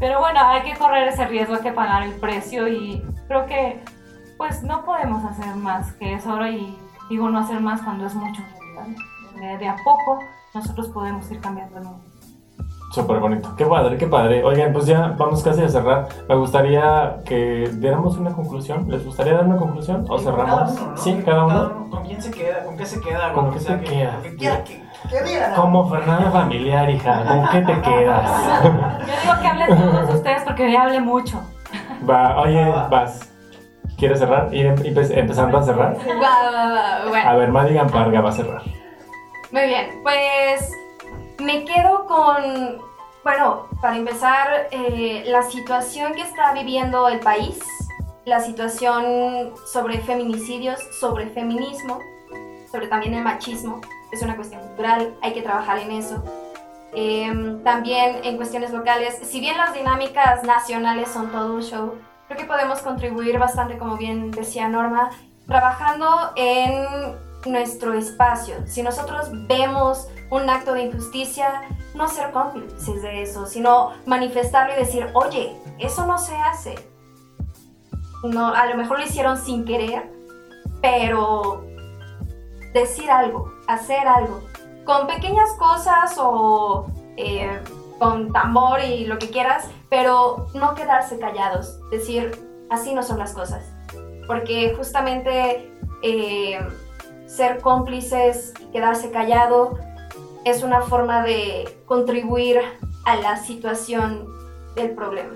Pero bueno, hay que correr ese riesgo, hay que pagar el precio y creo que pues no podemos hacer más que eso ahora y digo no hacer más cuando es mucho, de, de a poco nosotros podemos ir cambiando el mundo. Súper bonito. Qué padre, qué padre. Oigan, pues ya vamos casi a cerrar. Me gustaría que diéramos una conclusión. ¿Les gustaría dar una conclusión? ¿O cerramos? Cada uno, ¿no? Sí, cada uno. Cada uno. ¿Con quién se queda? ¿Con qué se queda? ¿Con lo qué te que- quedas? lo que que-. Como Fernanda familiar, hija. ¿Con qué te quedas? Yo digo que hablen todos ustedes porque yo ya hablé mucho. Va, oye, vas. ¿Quieres cerrar? Ir em- empe- empezando a cerrar. Va, va, va, bueno. A ver, Madigan Parga va a cerrar. Muy bien, pues me quedo con, bueno, para empezar, eh, la situación que está viviendo el país la situación sobre feminicidios, sobre feminismo, sobre también el machismo, es una cuestión cultural, hay que trabajar en eso. Em, también en cuestiones locales, si bien las dinámicas nacionales son todo un show, creo que podemos contribuir bastante, como bien decía Norma, trabajando en nuestro espacio. Si nosotros vemos un acto de injusticia, no ser cómplices de eso, sino manifestarlo y decir, oye, eso no se hace. No, a lo mejor lo hicieron sin querer, pero decir algo, hacer algo, con pequeñas cosas o eh, con tambor y lo que quieras, pero no quedarse callados, decir, así no son las cosas. Porque justamente eh, ser cómplices quedarse callado es una forma de contribuir a la situación del problema.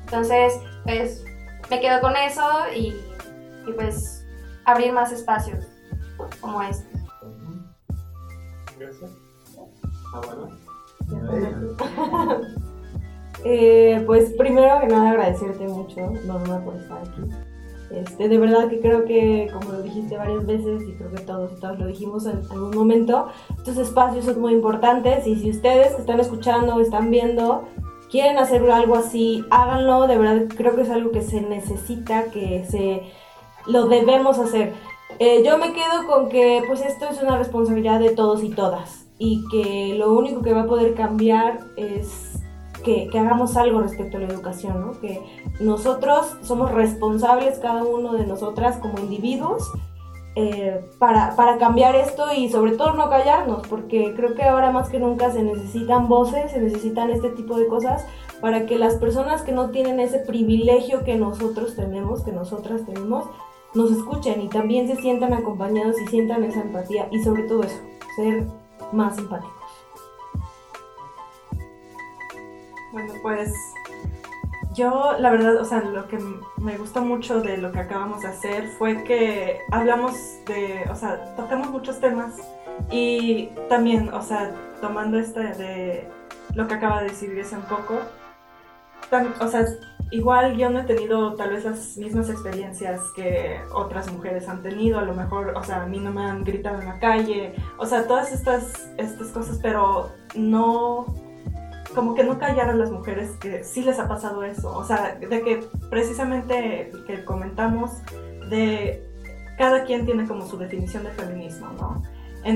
Entonces, pues me quedo con eso y, y pues abrir más espacios como este. Gracias. Eh, pues primero que nada agradecerte mucho, Norma, por estar aquí. Este, de verdad que creo que, como lo dijiste varias veces, y creo que todos, todos lo dijimos en algún momento, estos espacios son muy importantes y si ustedes están escuchando, están viendo, quieren hacer algo así, háganlo, de verdad creo que es algo que se necesita, que se lo debemos hacer. Eh, yo me quedo con que pues esto es una responsabilidad de todos y todas y que lo único que va a poder cambiar es que, que, hagamos algo respecto a la educación, ¿no? que nosotros somos responsables, cada uno de nosotras como individuos, eh, para, para, cambiar esto y sobre todo no callarnos, porque creo que ahora más que nunca se necesitan voces, se necesitan este tipo de cosas para que las personas que no tienen ese privilegio que nosotros tenemos, que nosotras tenemos, nos escuchen y también se sientan acompañados y sientan esa empatía y sobre todo eso, ser más empáticos. Bueno, pues yo la verdad, o sea, lo que me gustó mucho de lo que acabamos de hacer fue que hablamos de, o sea, tocamos muchos temas y también, o sea, tomando este de lo que acaba de decir un poco, o sea, igual yo no he tenido tal vez las mismas experiencias que otras mujeres han tenido, a lo mejor, o sea, a mí no me han gritado en la calle, o sea, todas estas, estas cosas, pero no, como que no callaron las mujeres que sí les ha pasado eso, o sea, de que precisamente que comentamos de cada quien tiene como su definición de feminismo, ¿no?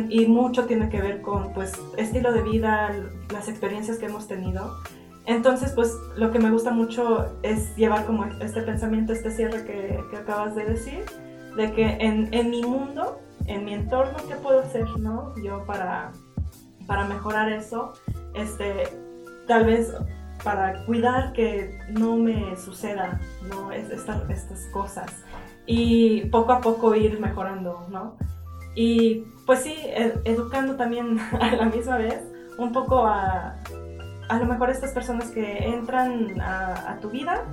y mucho tiene que ver con, pues, estilo de vida, las experiencias que hemos tenido. Entonces, pues lo que me gusta mucho es llevar como este pensamiento, este cierre que, que acabas de decir, de que en, en, mi mundo, en mi entorno, ¿qué puedo hacer, no? Yo para, para mejorar eso, este, tal vez para cuidar que no me suceda, ¿no? Estas, estas cosas. Y poco a poco ir mejorando, ¿no? Y pues sí, educando también a la misma vez, un poco a a lo mejor estas personas que entran a, tu vida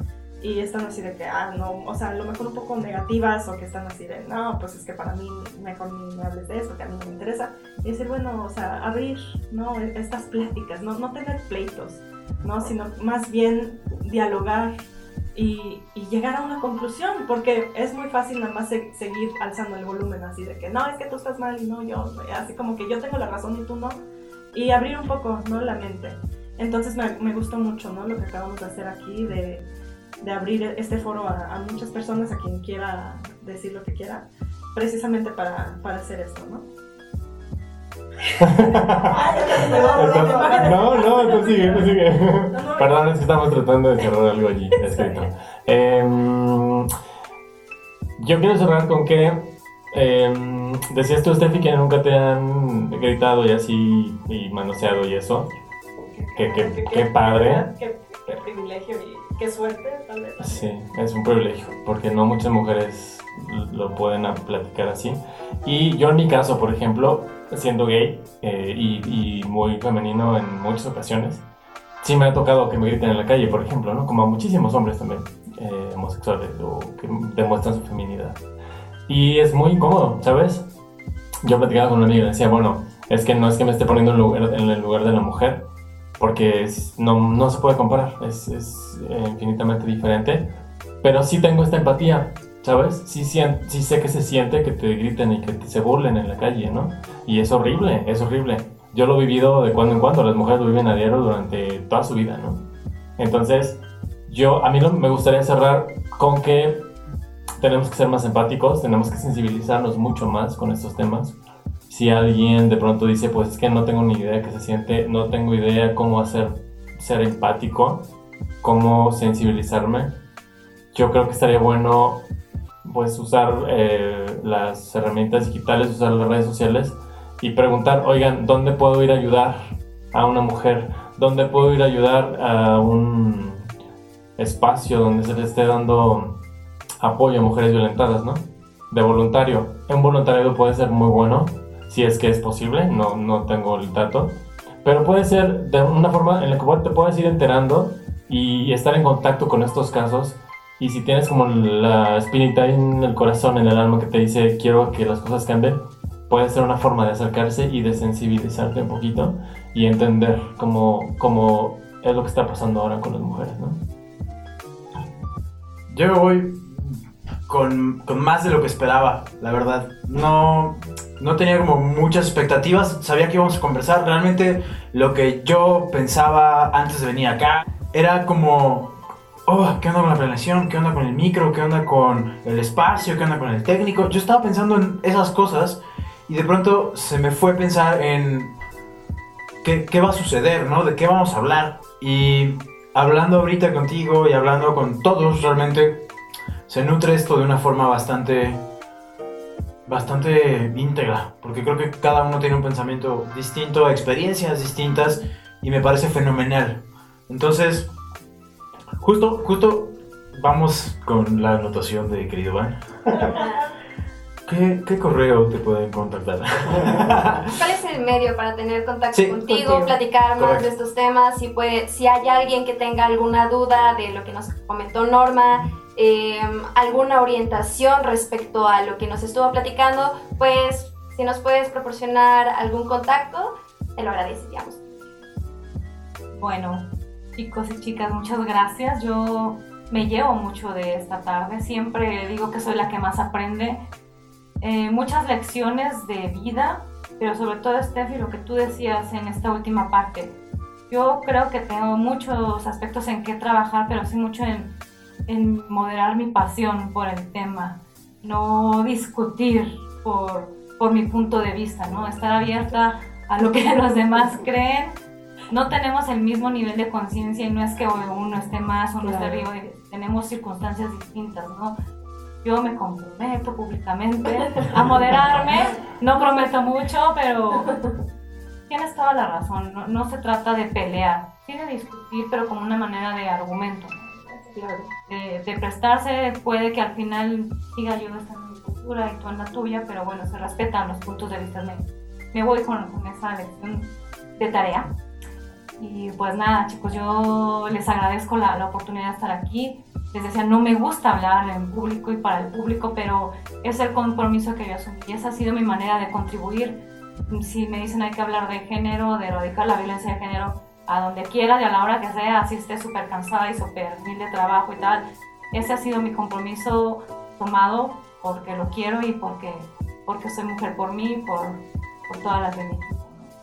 y están así de que, ah, no, o sea, a lo mejor un poco negativas o que están así de, no, pues es que para mí mejor ni me hables de eso, que a mí no me interesa. Y decir, bueno, o sea, abrir, ¿no? Estas pláticas, no, no tener pleitos, ¿no? Sino más bien dialogar y, y, llegar a una conclusión, porque es muy fácil nada más seguir alzando el volumen así de que, no, es que tú estás mal y no, yo, así como que yo tengo la razón y tú no. Y abrir un poco, ¿no? La mente. Entonces me, me, gustó mucho ¿no? lo que acabamos de hacer aquí, de, de abrir este foro a, a, muchas personas, a quien quiera decir lo que quiera, precisamente para, para hacer esto, ¿no? no, no, consigue, consigue. Perdón, es que estamos tratando de cerrar algo allí escrito. Eh, yo quiero cerrar con que eh, decías tú, Steffi, que nunca te han gritado y así y manoseado y eso. Qué, qué, qué, padre. Qué, privilegio y qué suerte, tal vez. Sí, es un privilegio, porque no muchas mujeres lo pueden platicar así. Y yo en mi caso, por ejemplo, siendo gay eh, y, y, muy femenino en muchas ocasiones, sí me ha tocado que me griten en la calle, por ejemplo, ¿no? Como a muchísimos hombres también, eh, homosexuales, o que demuestran su feminidad. Y es muy incómodo, ¿sabes? Yo platicaba con una amiga y decía, bueno, es que no es que me esté poniendo en, lugar, en el lugar de la mujer, porque no, no, se puede comparar, es, es, infinitamente diferente. pero sí tengo esta empatía, ¿sabes? Sí, sien- sí sé que se siente que te griten y que te- se burlen en la calle, ¿no? Y es horrible, es horrible. Yo lo he vivido de cuando en cuando, las mujeres lo viven a diario durante toda su vida, ¿no? Entonces, yo, a mí me gustaría cerrar con que tenemos que ser más empáticos, tenemos que sensibilizarnos mucho más con estos temas. Si alguien de pronto dice, pues es que no tengo ni idea qué se siente, no tengo idea cómo hacer ser empático, cómo sensibilizarme, yo creo que estaría bueno pues usar eh, las herramientas digitales, usar las redes sociales y preguntar, oigan, ¿dónde puedo ir a ayudar a una mujer? ¿Dónde puedo ir a ayudar a un espacio donde se le esté dando apoyo a mujeres violentadas, ¿no? De voluntario. Un voluntariado puede ser muy bueno, si es que es posible, no, no tengo el dato, pero puede ser de una forma en la que te puedes ir enterando y estar en contacto con estos casos. Y si tienes como la espinita en el corazón, en el alma que te dice quiero que las cosas cambien, puede ser una forma de acercarse y de sensibilizarte un poquito y entender cómo, cómo es lo que está pasando ahora con las mujeres, ¿no? Yo me voy con, con más de lo que esperaba, la verdad. No, no tenía como muchas expectativas, sabía que íbamos a conversar. Realmente lo que yo pensaba antes de venir acá era como, oh, ¿qué onda con la planeación? ¿Qué onda con el micro? ¿Qué onda con el espacio? ¿Qué onda con el técnico? Yo estaba pensando en esas cosas y de pronto se me fue pensar en qué, qué va a suceder, ¿no? ¿De qué vamos a hablar? Y hablando ahorita contigo y hablando con todos, realmente se nutre esto de una forma bastante bastante íntegra, porque creo que cada uno tiene un pensamiento distinto, experiencias distintas y me parece fenomenal. Entonces, justo justo vamos con la anotación de querido Van. ¿Qué, qué correo te pueden contactar? ¿Cuál es el medio para tener contacto Sí, contigo, contigo. platicar más Correcto. de estos temas? Si, puede, si hay alguien que tenga alguna duda de lo que nos comentó Norma, eh, alguna orientación respecto a lo que nos estuvo platicando, pues si nos puedes proporcionar algún contacto, te lo agradeceríamos. Bueno, chicos y chicas, muchas gracias. Yo me llevo mucho de esta tarde. Siempre digo que soy la que más aprende. Eh, muchas lecciones de vida, pero sobre todo, Steffi, lo que tú decías en esta última parte. Yo creo que tengo muchos aspectos en que trabajar, pero sí mucho en, en moderar mi pasión por el tema. No discutir por, por mi punto de vista, ¿no? Estar abierta a lo que los demás creen no tenemos el mismo nivel de conciencia y no es que uno esté más o no esté Claro. arriba, tenemos circunstancias distintas, ¿no? Yo me comprometo públicamente a moderarme, no prometo mucho, pero tienes toda la razón, no, no se trata de pelear, sí de discutir, pero como una manera de argumento. Claro. de, de prestarse, puede que al final siga yo estando en mi cultura y tú en la tuya, pero bueno, se respetan los puntos de vista. Me, me voy con, con esa lección de tarea. Y pues nada, chicos, yo les agradezco la, la oportunidad de estar aquí. Les decía, no me gusta hablar en público y para el público, pero es el compromiso que yo asumí. Y esa ha sido mi manera de contribuir. Si me dicen hay que hablar de género, de erradicar la violencia de género, a donde quiera y a la hora que sea, así esté súper cansada y súper mil de trabajo y tal. Ese ha sido mi compromiso tomado porque lo quiero y porque, porque soy mujer por mí, por, por todas las de mí.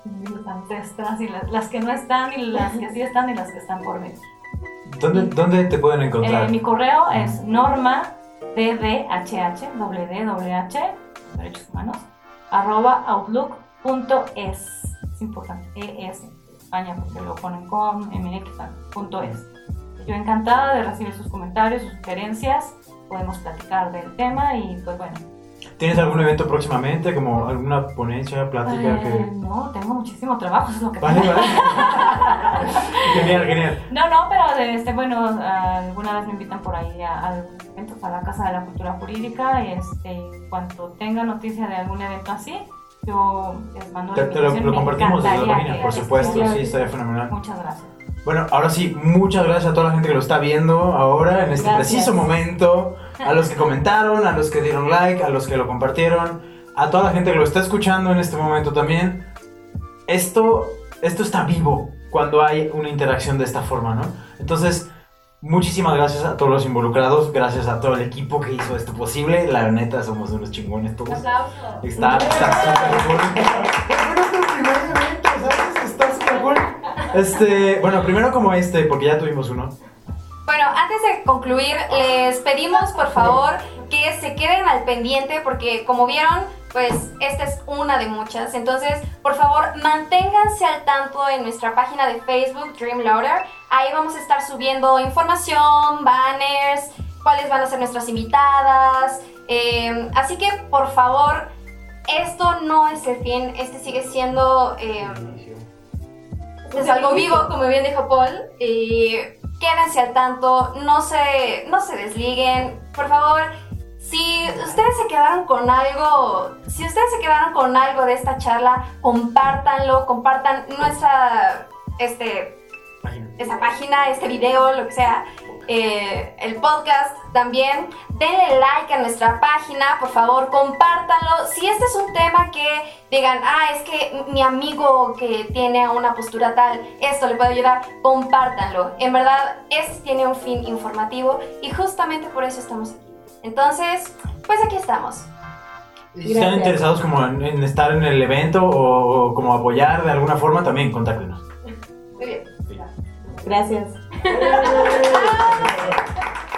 Mis ancestras y las, las que no están y las que sí están y las que están por venir. ¿Dónde, ¿Dónde te pueden encontrar? Eh, mi correo es norma ddhh, derechos humanos, arroba outlook.es. Es importante, ES, España, porque lo ponen con MX, punto es. Yo encantada de recibir sus comentarios, sus sugerencias, podemos platicar del tema y pues bueno. ¿Tienes algún evento próximamente? Como alguna ponencia, plática Eh, que... no, tengo muchísimo trabajo, es lo que Vale, vale. genial, genial. No, no, pero este, bueno, alguna vez me invitan por ahí a, a algún evento a la Casa de la Cultura Jurídica y este, en cuanto tenga noticia de algún evento así, yo les mando Te, la te lo, lo compartimos desde la página, por supuesto, asistiera. sí, estaría fenomenal. Muchas gracias. Bueno, ahora sí, muchas gracias a toda la gente que lo está viendo ahora, en este Gracias. preciso momento, a los que comentaron, a los que dieron like, a los que lo compartieron, a toda la gente que lo está escuchando en este momento también. Esto, esto está vivo cuando hay una interacción de esta forma, ¿no? Entonces, Muchísimas gracias a todos los involucrados, gracias a todo el equipo que hizo esto posible. La neta, somos unos chingones Un todos. aplauso. Está, está súper cool. Bueno, es el primer evento, ¿sabes? Está súper cool. Este, bueno, primero como este, porque ya tuvimos uno. Bueno, antes de concluir, les pedimos por favor que se queden al pendiente porque como vieron, pues esta es una de muchas. Entonces, por favor, manténganse al tanto en nuestra página de Facebook, Dream Loader. Ahí vamos a estar subiendo información, banners, cuáles van a ser nuestras invitadas. eh, así que, por favor, esto no es el fin, este sigue siendo... eh, es algo vivo, como bien dijo Paul. Y quédense al tanto, no se, no se desliguen. Por favor, si ustedes se quedaron con algo, si ustedes se quedaron con algo de esta charla, compártanlo, compartan nuestra, este, esta página, este video, lo que sea, eh, el podcast también. Denle like a nuestra página, por favor, compártanlo. Si este es un tema que digan, ah, es que mi amigo que tiene una postura tal, esto le puede ayudar, compártanlo. En verdad, este tiene un fin informativo y justamente por eso estamos aquí. Entonces, pues aquí estamos. Si están Gracias. interesados como en, en estar en el evento o, o como apoyar de alguna forma, también contáctenos. Muy bien. Gracias.